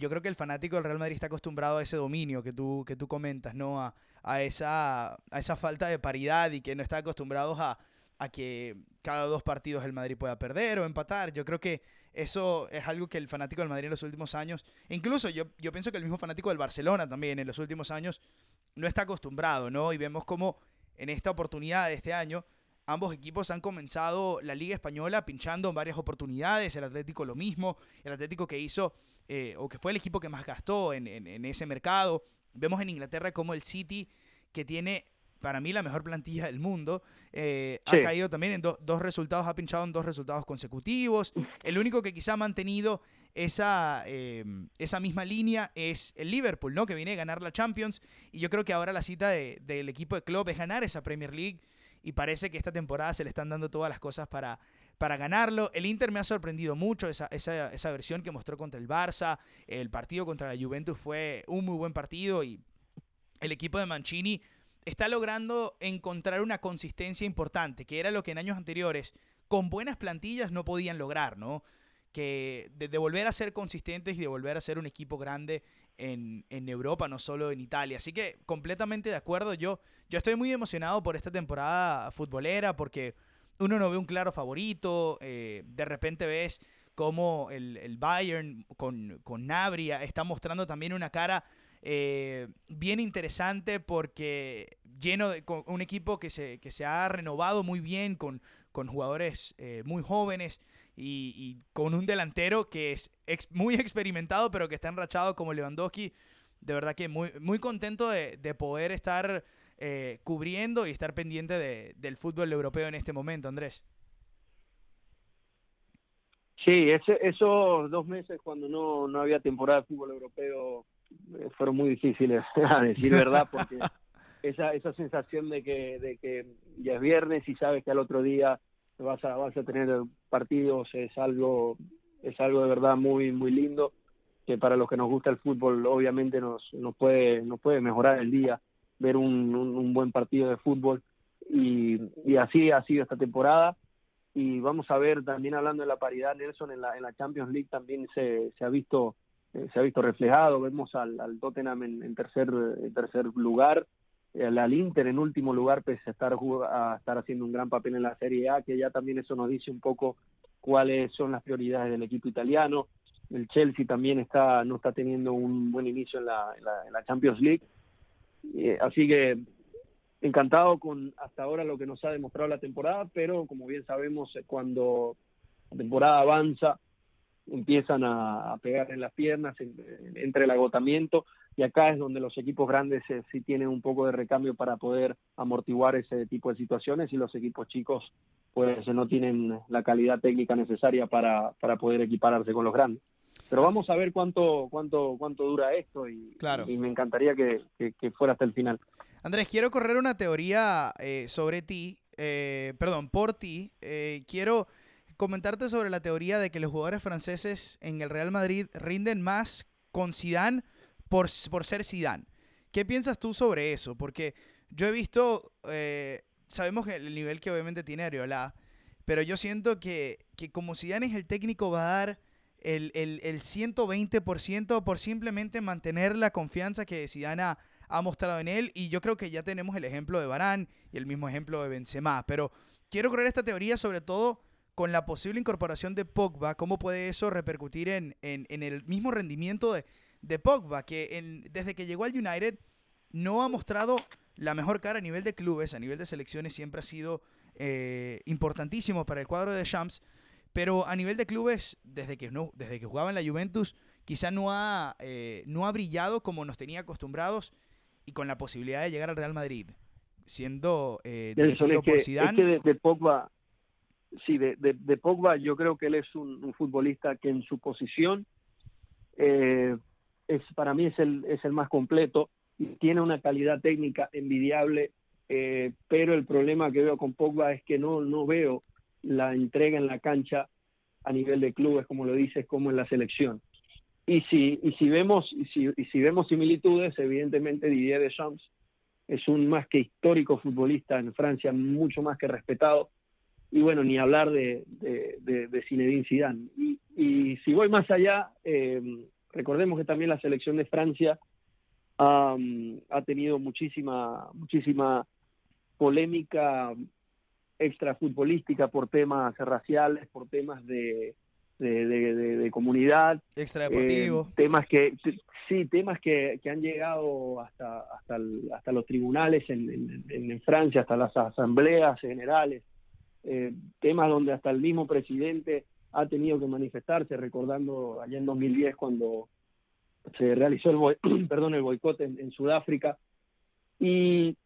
yo creo que el fanático del Real Madrid está acostumbrado a ese dominio que tú, que tú comentas, ¿no? A, a, esa, a esa falta de paridad y que no está acostumbrados a, a que cada dos partidos el Madrid pueda perder o empatar. Yo creo que eso es algo que el fanático del Madrid en los últimos años, incluso yo, yo pienso que el mismo fanático del Barcelona también en los últimos años no está acostumbrado, ¿no? Y vemos como en esta oportunidad de este año ambos equipos han comenzado la Liga Española pinchando en varias oportunidades, el Atlético lo mismo, el Atlético que hizo, eh, o que fue el equipo que más gastó en, en ese mercado. Vemos en Inglaterra como el City, que tiene para mí la mejor plantilla del mundo. Eh, ha caído también en dos resultados, ha pinchado en dos resultados consecutivos. El único que quizá ha mantenido esa, eh, esa misma línea es el Liverpool, ¿no? Que viene a ganar la Champions. Y yo creo que ahora la cita del equipo de Klopp es ganar esa Premier League. Y parece que esta temporada se le están dando todas las cosas para, para ganarlo. El Inter me ha sorprendido mucho esa, esa, esa versión que mostró contra el Barça. El partido contra la Juventus fue un muy buen partido y el equipo de Mancini está logrando encontrar una consistencia importante, que era lo que en años anteriores con buenas plantillas no podían lograr, ¿no? Que de, volver a ser consistentes y de volver a ser un equipo grande en, en, Europa, no solo en Italia. Así que completamente de acuerdo. Yo, yo estoy muy emocionado por esta temporada futbolera porque uno no ve un claro favorito. Eh, de repente ves cómo el, el Bayern con, con Nabria está mostrando también una cara eh, bien interesante porque lleno de un equipo que se, que se ha renovado muy bien con, con jugadores eh, muy jóvenes y, con un delantero que es muy experimentado pero que está enrachado como Lewandowski. De verdad que muy, muy contento de, poder estar eh, cubriendo y estar pendiente de, del fútbol europeo en este momento, Andrés. Sí, ese, esos dos meses cuando no, no había temporada de fútbol europeo eh, fueron muy difíciles, a decir verdad, porque esa, esa sensación de que, de que ya es viernes y sabes que al otro día vas a, vas a tener partidos es algo, es algo de verdad muy, muy lindo, que para los que nos gusta el fútbol obviamente nos, nos, puede, nos puede mejorar el día, ver un, un, buen partido de fútbol. Y, y así ha sido esta temporada. Y vamos a ver también hablando de la paridad Nelson en la, en la Champions League también se, se ha visto eh, se ha visto reflejado, vemos al, al Tottenham en, tercer, en tercer lugar, al, Inter en último lugar, pese a estar, a estar haciendo un gran papel en la Serie A, que ya también eso nos dice un poco cuáles son las prioridades del equipo italiano. El Chelsea también está no está teniendo un buen inicio en la, en la, Champions League. Eh, así que encantado con hasta ahora lo que nos ha demostrado la temporada, pero como bien sabemos, eh, cuando la temporada avanza, empiezan a, pegar en las piernas, entre el agotamiento, y acá es donde los equipos grandes eh, sí tienen un poco de recambio para poder amortiguar ese tipo de situaciones y los equipos chicos pues no tienen la calidad técnica necesaria para, para poder equipararse con los grandes. Pero vamos a ver cuánto cuánto cuánto dura esto y, claro. y me encantaría que, fuera hasta el final. Andrés, quiero correr una teoría eh, sobre ti, eh, perdón, por ti. quiero comentarte sobre la teoría de que los jugadores franceses en el Real Madrid rinden más con Zidane por, por ser Zidane. ¿Qué piensas tú sobre eso? Porque yo he visto, eh, sabemos el nivel que obviamente tiene Ariola, pero yo siento que, que como Zidane es el técnico va a dar el, el, el 120% por simplemente mantener la confianza que Zidane ha, ha, mostrado en él y yo creo que ya tenemos el ejemplo de Barán y el mismo ejemplo de Benzema, pero quiero correr esta teoría sobre todo con la posible incorporación de Pogba, ¿cómo puede eso repercutir en, el mismo rendimiento de, Pogba, que desde que llegó al United no ha mostrado la mejor cara a nivel de clubes, a nivel de selecciones siempre ha sido eh, importantísimo para el cuadro de Shams, pero a nivel de clubes, desde que, no, desde que jugaba en la Juventus, quizá no ha, eh, no ha brillado como nos tenía acostumbrados y con la posibilidad de llegar al Real Madrid, siendo eh, dirigido por Zidane. de Pogba sí, de, de, Pogba yo creo que él es un, futbolista que en su posición eh, es para mí es el, es el más completo y tiene una calidad técnica envidiable, eh, pero el problema que veo con Pogba es que no, no veo la entrega en la cancha a nivel de clubes, como lo dices, como en la selección. Y si, y si vemos, y si, y si vemos similitudes, evidentemente Didier Deschamps es un más que histórico futbolista en Francia, mucho más que respetado, y bueno, ni hablar de, de, de, Zinedine Zidane. Y, y, si voy más allá, eh, recordemos que también la selección de Francia ha tenido muchísima, muchísima polémica extrafutbolística por temas raciales, por temas de, de, comunidad. Extradeportivo. Eh, temas que, sí, temas que, que han llegado hasta, hasta, hasta los tribunales en, en, en Francia, hasta las asambleas generales eh, temas donde hasta el mismo presidente ha tenido que manifestarse, recordando allá en 2010 cuando se realizó el, perdón, el boicot en, Sudáfrica. Y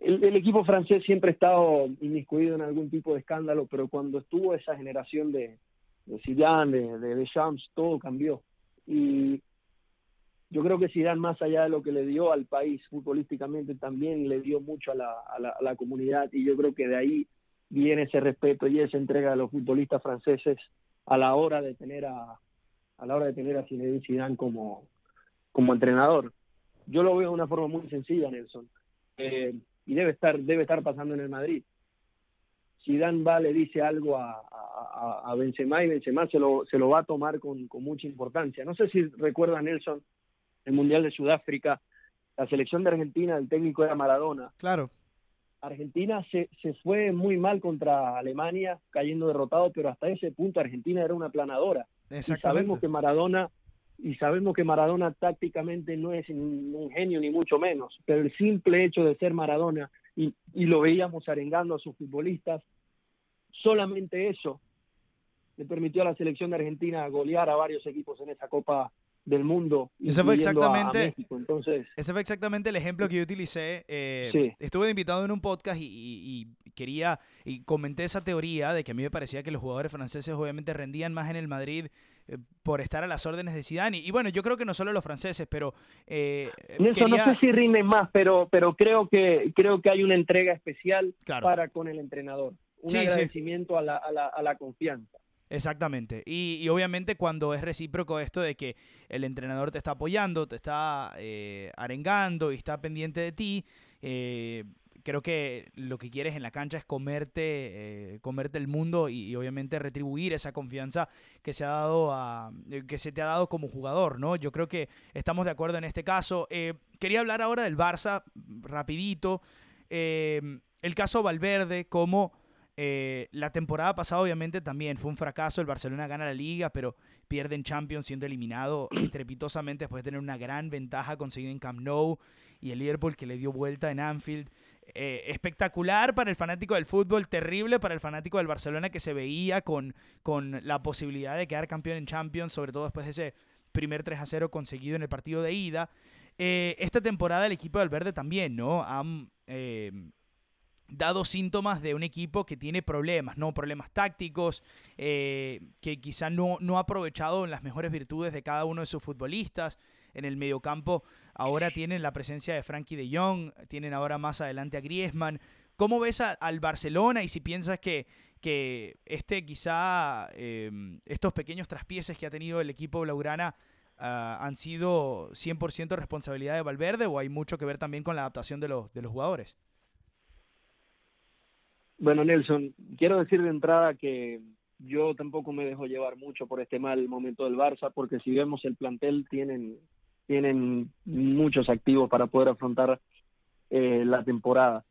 el, equipo francés siempre ha estado inmiscuido en algún tipo de escándalo, pero cuando estuvo esa generación de, de Zidane, de, de Deschamps, todo cambió. Y yo creo que Zidane más allá de lo que le dio al país futbolísticamente también le dio mucho a la, a la, comunidad y yo creo que de ahí viene ese respeto y esa entrega de los futbolistas franceses a la hora de tener a a la hora de tener a Zinedine Zidane como como entrenador. Yo lo veo de una forma muy sencilla Nelson. Eh, y debe estar debe estar pasando en el Madrid. Zidane va, le dice algo a, a, a Benzema y Benzema se lo, se lo va a tomar con, con mucha importancia. No sé si recuerda Nelson, el Mundial de Sudáfrica, la selección de Argentina, el técnico era Maradona. Claro. Argentina se, se fue muy mal contra Alemania, cayendo derrotado, pero hasta ese punto Argentina era una planadora. Y sabemos que Maradona y sabemos que Maradona tácticamente no es un, genio ni mucho menos, pero el simple hecho de ser Maradona y, y lo veíamos arengando a sus futbolistas, solamente eso le permitió a la selección de Argentina golear a varios equipos en esa Copa del mundo. Ese fue exactamente, Entonces, ese fue exactamente el ejemplo que yo utilicé. Eh, estuve invitado en un podcast y, quería y comenté esa teoría de que a mí me parecía que los jugadores franceses obviamente rendían más en el Madrid eh, por estar a las órdenes de Zidane. Y, bueno, yo creo que no solo los franceses, pero eh, no sé si rinden más, pero pero creo que creo que hay una entrega especial para con el entrenador, un agradecimiento a, la, a, la, a la confianza. Exactamente. Y, obviamente cuando es recíproco esto de que el entrenador te está apoyando, te está eh, arengando y está pendiente de ti, eh, creo que lo que quieres en la cancha es comerte, eh, comerte el mundo y, obviamente retribuir esa confianza que se ha dado a, que se te ha dado como jugador, ¿no? Yo creo que estamos de acuerdo en este caso. quería hablar ahora del Barça rapidito. el caso Valverde, como eh, la temporada pasada obviamente también fue un fracaso, el Barcelona gana la liga, pero pierde en Champions siendo eliminado estrepitosamente después de tener una gran ventaja conseguida en Camp Nou y el Liverpool que le dio vuelta en Anfield. Eh, espectacular para el fanático del fútbol, terrible para el fanático del Barcelona que se veía con, con la posibilidad de quedar campeón en Champions, sobre todo después de ese primer 3 a 0 conseguido en el partido de ida. Eh, esta temporada el equipo del Verde también, ¿no? Han dado síntomas de un equipo que tiene problemas, ¿no? Problemas tácticos, eh, que quizá no, no ha aprovechado las mejores virtudes de cada uno de sus futbolistas. En el mediocampo ahora tienen la presencia de Frankie de Jong, tienen ahora más adelante a Griezmann. ¿Cómo ves al Barcelona y si piensas que, que este quizá em, estos pequeños traspieces que ha tenido el equipo blaugrana ah, han sido 100% responsabilidad de Valverde o hay mucho que ver también con la adaptación de de los jugadores? Bueno, Nelson, quiero decir de entrada que yo tampoco me dejo llevar mucho por este mal momento del Barça, porque si vemos el plantel, tienen, tienen muchos activos para poder afrontar eh, la temporada.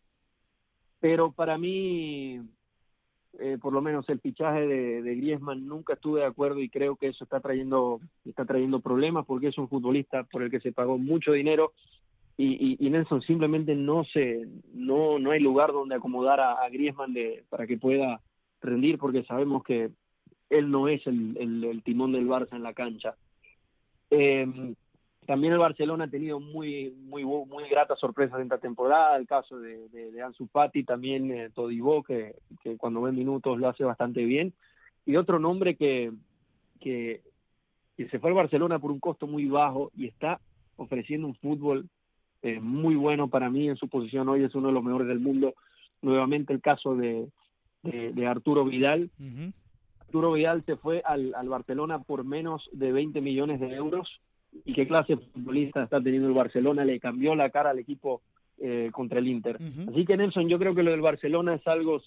Pero para mí, eh, por lo menos el fichaje de, de, Griezmann nunca estuve de acuerdo y creo que eso está trayendo, está trayendo problemas porque es un futbolista por el que se pagó mucho dinero y, Nelson simplemente no se no no hay lugar donde acomodar a, Griezmann de, para que pueda rendir porque sabemos que él no es el, el, timón del Barça en la cancha. Eh, también el Barcelona ha tenido muy muy muy gratas sorpresas en esta temporada el caso de, de, Ansu Fati también eh, Todibó que, que cuando ve minutos lo hace bastante bien. Y otro nombre que, que que se fue al Barcelona por un costo muy bajo y está ofreciendo un fútbol eh, muy bueno para mí en su posición hoy, es uno de los mejores del mundo. Nuevamente el caso de, de, Arturo Vidal. Arturo Vidal se fue al, al Barcelona por menos de 20 millones de euros. ¿Y qué clase de futbolista está teniendo el Barcelona? Le cambió la cara al equipo eh, contra el Inter. Así que Nelson, yo creo que lo del Barcelona es algo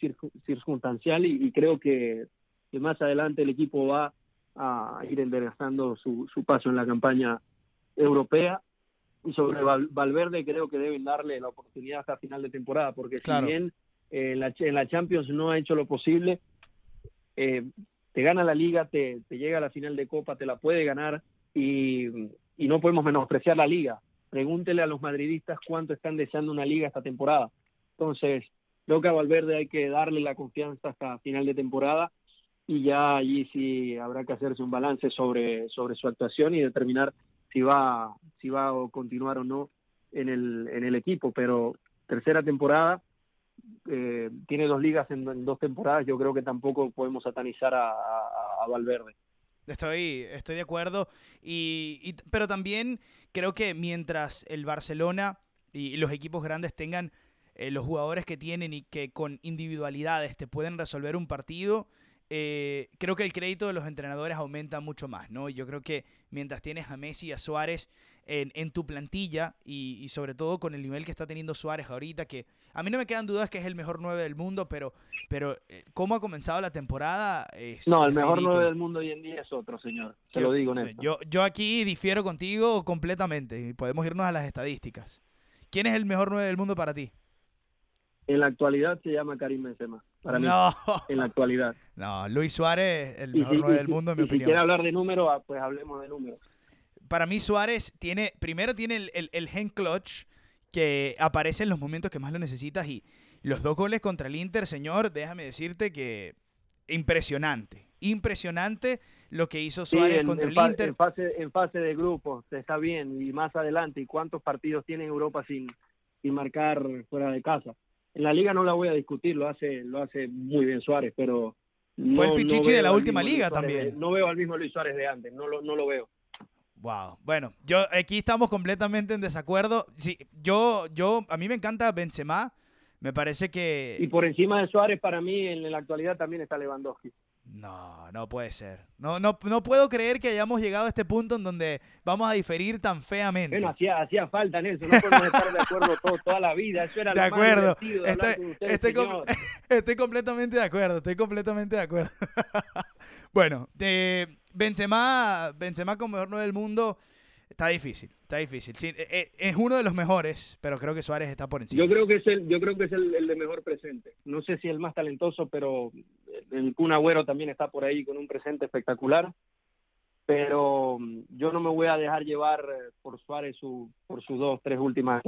circunstancial y, creo que, que, más adelante el equipo va a ir enderezando su, su paso en la campaña europea y sobre Valverde creo que deben darle la oportunidad hasta final de temporada, porque si bien eh, en, la, en la Champions no ha hecho lo posible, eh, te gana la liga, te, te llega a la final de Copa, te la puede ganar y, y no podemos menospreciar la liga. Pregúntele a los madridistas cuánto están deseando una liga esta temporada. Entonces, creo que a Valverde hay que darle la confianza hasta final de temporada y ya allí sí habrá que hacerse un balance sobre, sobre su actuación y determinar si va, si va a continuar o no en el, en el equipo, pero tercera temporada, eh, tiene dos ligas en, dos temporadas, yo creo que tampoco podemos satanizar a, a, Valverde. Estoy, estoy de acuerdo, y, pero también creo que mientras el Barcelona y los equipos grandes tengan eh, los jugadores que tienen y que con individualidades te pueden resolver un partido, eh, creo que el crédito de los entrenadores aumenta mucho más, ¿no? Yo creo que mientras tienes a Messi y a Suárez, en, en tu plantilla y, y sobre todo con el nivel que está teniendo Suárez ahorita, que a mí no me quedan dudas que es el mejor 9 del mundo, pero, pero eh, cómo ha comenzado la temporada es... No, el es mejor ridículo. 9 del mundo hoy en día es otro, señor. Se Que- lo digo, Nelson. Yo, yo aquí difiero contigo completamente y podemos irnos a las estadísticas. ¿Quién es el mejor 9 del mundo para ti? En la actualidad se llama Karim Benzema. Para mí, no, en la actualidad. no, Luis Suárez, el mejor si, 9 y del mundo, en mi y si opinión. quiere hablar de números, ah, pues hablemos de números. Para mí Suárez tiene, primero tiene el, el, el hand clutch que aparece en los momentos que más lo necesitas y los dos goles contra el Inter, señor, déjame decirte que impresionante, impresionante lo que hizo Sí, Suárez en, contra en el Inter. en fase, en fase de grupos está bien y más adelante. ¿Y cuántos partidos tiene Europa sin, sin marcar fuera de casa? En la liga no la voy a discutir, lo hace lo hace muy bien Suárez, pero no- Fue el no Pichichi de la última liga Suárez también. no veo al mismo Luis Suárez de antes, no lo, no lo veo. Wow. Bueno, yo aquí estamos completamente en desacuerdo. Sí, yo, yo, a mí me encanta Benzema. Me parece Y que por encima de Suárez, para mí, en la actualidad también está Lewandowski. No, no puede ser. No, no, no puedo creer que hayamos llegado a este punto en donde vamos a diferir tan feamente. Bueno, hacía, hacía falta, Nelson, no podemos estar de acuerdo todo, toda la vida, eso era De lo más acuerdo. divertido de Estoy- con usted, estoy com- señor. Estoy completamente de acuerdo, estoy completamente de acuerdo. bueno, eh, Benzema, Benzema como mejor 9 del mundo está difícil, está difícil. Sí, eh, eh, es uno de los mejores, pero creo que Suárez está por encima. Yo creo que es el, yo creo que es el, el de mejor presente. No sé si el más talentoso, pero el Kun Agüero también está por ahí con un presente espectacular. Pero mm, yo no me voy a dejar llevar eh, por Suárez su, por sus dos, tres últimas.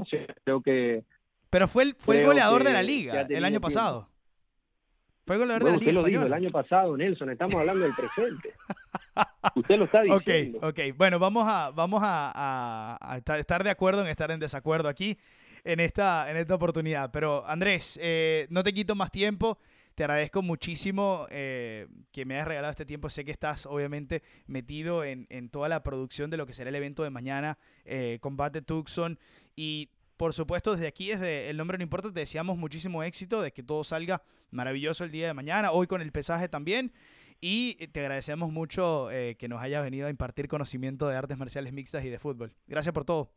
Creo que Pero fue el, fue el goleador de que- la que ha liga el año tiempo. pasado. Fue el goleador de la usted liga lo dijo el año pasado, Nelson. Estamos hablando del presente. usted lo está Ok, diciendo. ok. Bueno, vamos a, vamos a, a- a estar- estar de acuerdo en estar en desacuerdo aquí en esta, en esta oportunidad. Pero Andrés, eh, no te quito más tiempo. Te agradezco muchísimo eh, que me hayas regalado este tiempo. Sé que estás obviamente metido en, en toda la producción de lo que será el evento de mañana, eh, Combate Tucson. Y por supuesto, desde aquí, desde El Nombre No Importa, te deseamos muchísimo éxito, de que todo salga maravilloso el día de mañana, hoy con el pesaje también. Y te agradecemos mucho eh, que nos hayas venido a impartir conocimiento de artes marciales mixtas y de fútbol. Gracias por todo.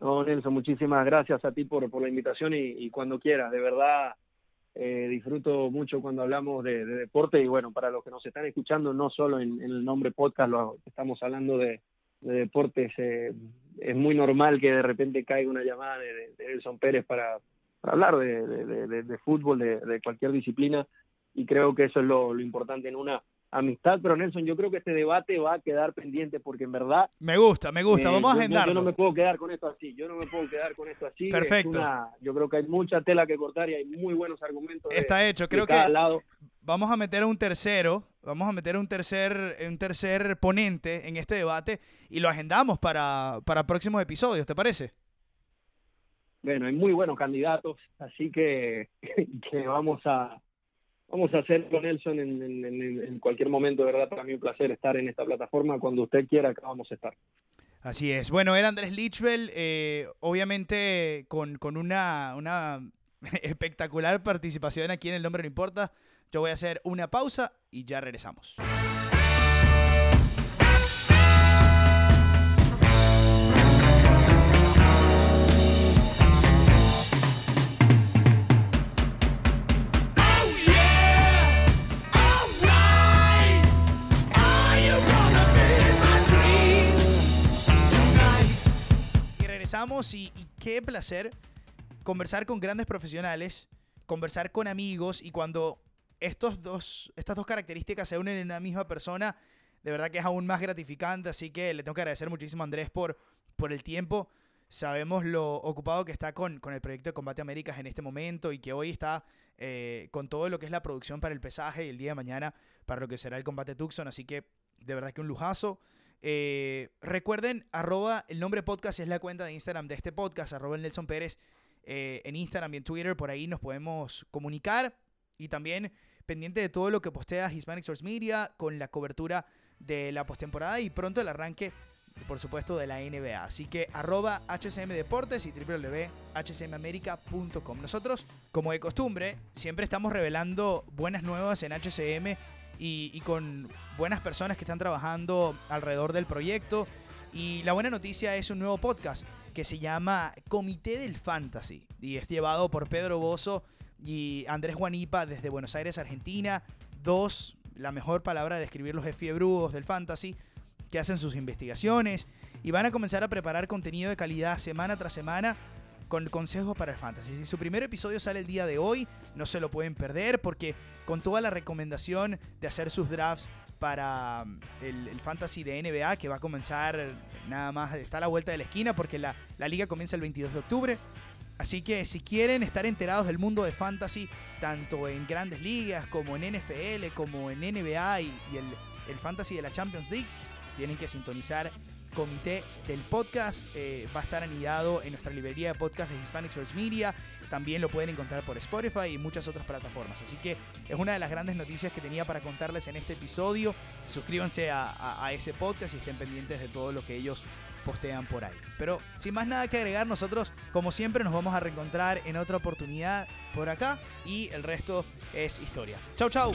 No, Nelson, muchísimas gracias a ti por, por la invitación y, cuando quieras. De verdad, eh, disfruto mucho cuando hablamos de, de deporte y bueno, para los que nos están escuchando, no solo en, el nombre podcast, lo, estamos hablando de, de deportes, eh, es muy normal que de repente caiga una llamada de, de- Nelson Pérez para, hablar de, fútbol, de, cualquier disciplina y creo que eso es lo importante en una amistad. Pero Nelson, yo creo que este debate va a quedar pendiente porque en verdad Me gusta, me gusta. eh, Vamos a yo- agendarlo. Yo, no me puedo quedar con esto así. Yo no me puedo quedar con esto así. Es Perfecto. una- yo creo que hay mucha tela que cortar y hay muy buenos argumentos. de- Está hecho. de Creo cada que lado. vamos a meter a un tercero, vamos a meter a un tercer, un tercer ponente en este debate y lo agendamos para, para próximos episodios, ¿te parece? Bueno, hay muy buenos candidatos, así que, que vamos a vamos a hacerlo, Nelson, en, en- en- cualquier momento. De verdad, para mí un placer estar en esta plataforma. Cuando usted quiera, acá vamos a estar. Así es. Bueno, era Andrés Lichbel, eh, obviamente con, con una, una espectacular participación aquí en El Nombre No Importa. Yo voy a hacer una pausa y ya regresamos. Y qué placer conversar con grandes profesionales, conversar con amigos y cuando estos dos, estas dos características se unen en una misma persona, de verdad que es aún más gratificante, así que le tengo que agradecer muchísimo a Andrés por, por el tiempo. Sabemos lo ocupado que está con, con el proyecto de Combate Américas en este momento y que hoy está eh, con todo lo que es la producción para el pesaje y el día de mañana para lo que será el Combate Tucson, así que de verdad que un lujazo. Eh, recuerden, arroba el nombre podcast es la cuenta de Instagram de este podcast, arroba el Nelson Pérez eh, en Instagram y en Twitter, por ahí nos podemos comunicar y también pendiente de todo lo que postea Hispanic Source Media con la cobertura de la postemporada y pronto el arranque, por supuesto, de la NBA. Así que arroba HCM Deportes y www.hcmamerica.com. Nosotros, como de costumbre, siempre estamos revelando buenas nuevas en HCM y, con buenas personas que están trabajando alrededor del proyecto. Y la buena noticia es un nuevo podcast que se llama Comité del Fantasy y es llevado por Pedro Bozo y Andrés Guanipa desde Buenos Aires, Argentina. Dos, la mejor palabra de describir los efiebrudos del fantasy, que hacen sus investigaciones y van a comenzar a preparar contenido de calidad semana tras semana con consejos para el fantasy. Si su primer episodio sale el día de hoy, no se lo pueden perder porque con toda la recomendación de hacer sus drafts para mm, el, fantasy de NBA que va a comenzar nada más, está a la vuelta de la esquina porque la, liga comienza el 22 de octubre. Así que si quieren estar enterados del mundo de fantasy, tanto en grandes ligas como en NFL, como en NBA y, el, el fantasy de la Champions League, tienen que sintonizar comité del podcast. Eh, va a estar anidado en nuestra librería de podcast de Hispanic Source Media. También lo pueden encontrar por Spotify y muchas otras plataformas. Así que es una de las grandes noticias que tenía para contarles en este episodio. Suscríbanse a, ese podcast y estén pendientes de todo lo que ellos postean por ahí. Pero sin más nada que agregar, nosotros como siempre nos vamos a reencontrar en otra oportunidad por acá y el resto es historia. Chau, chau.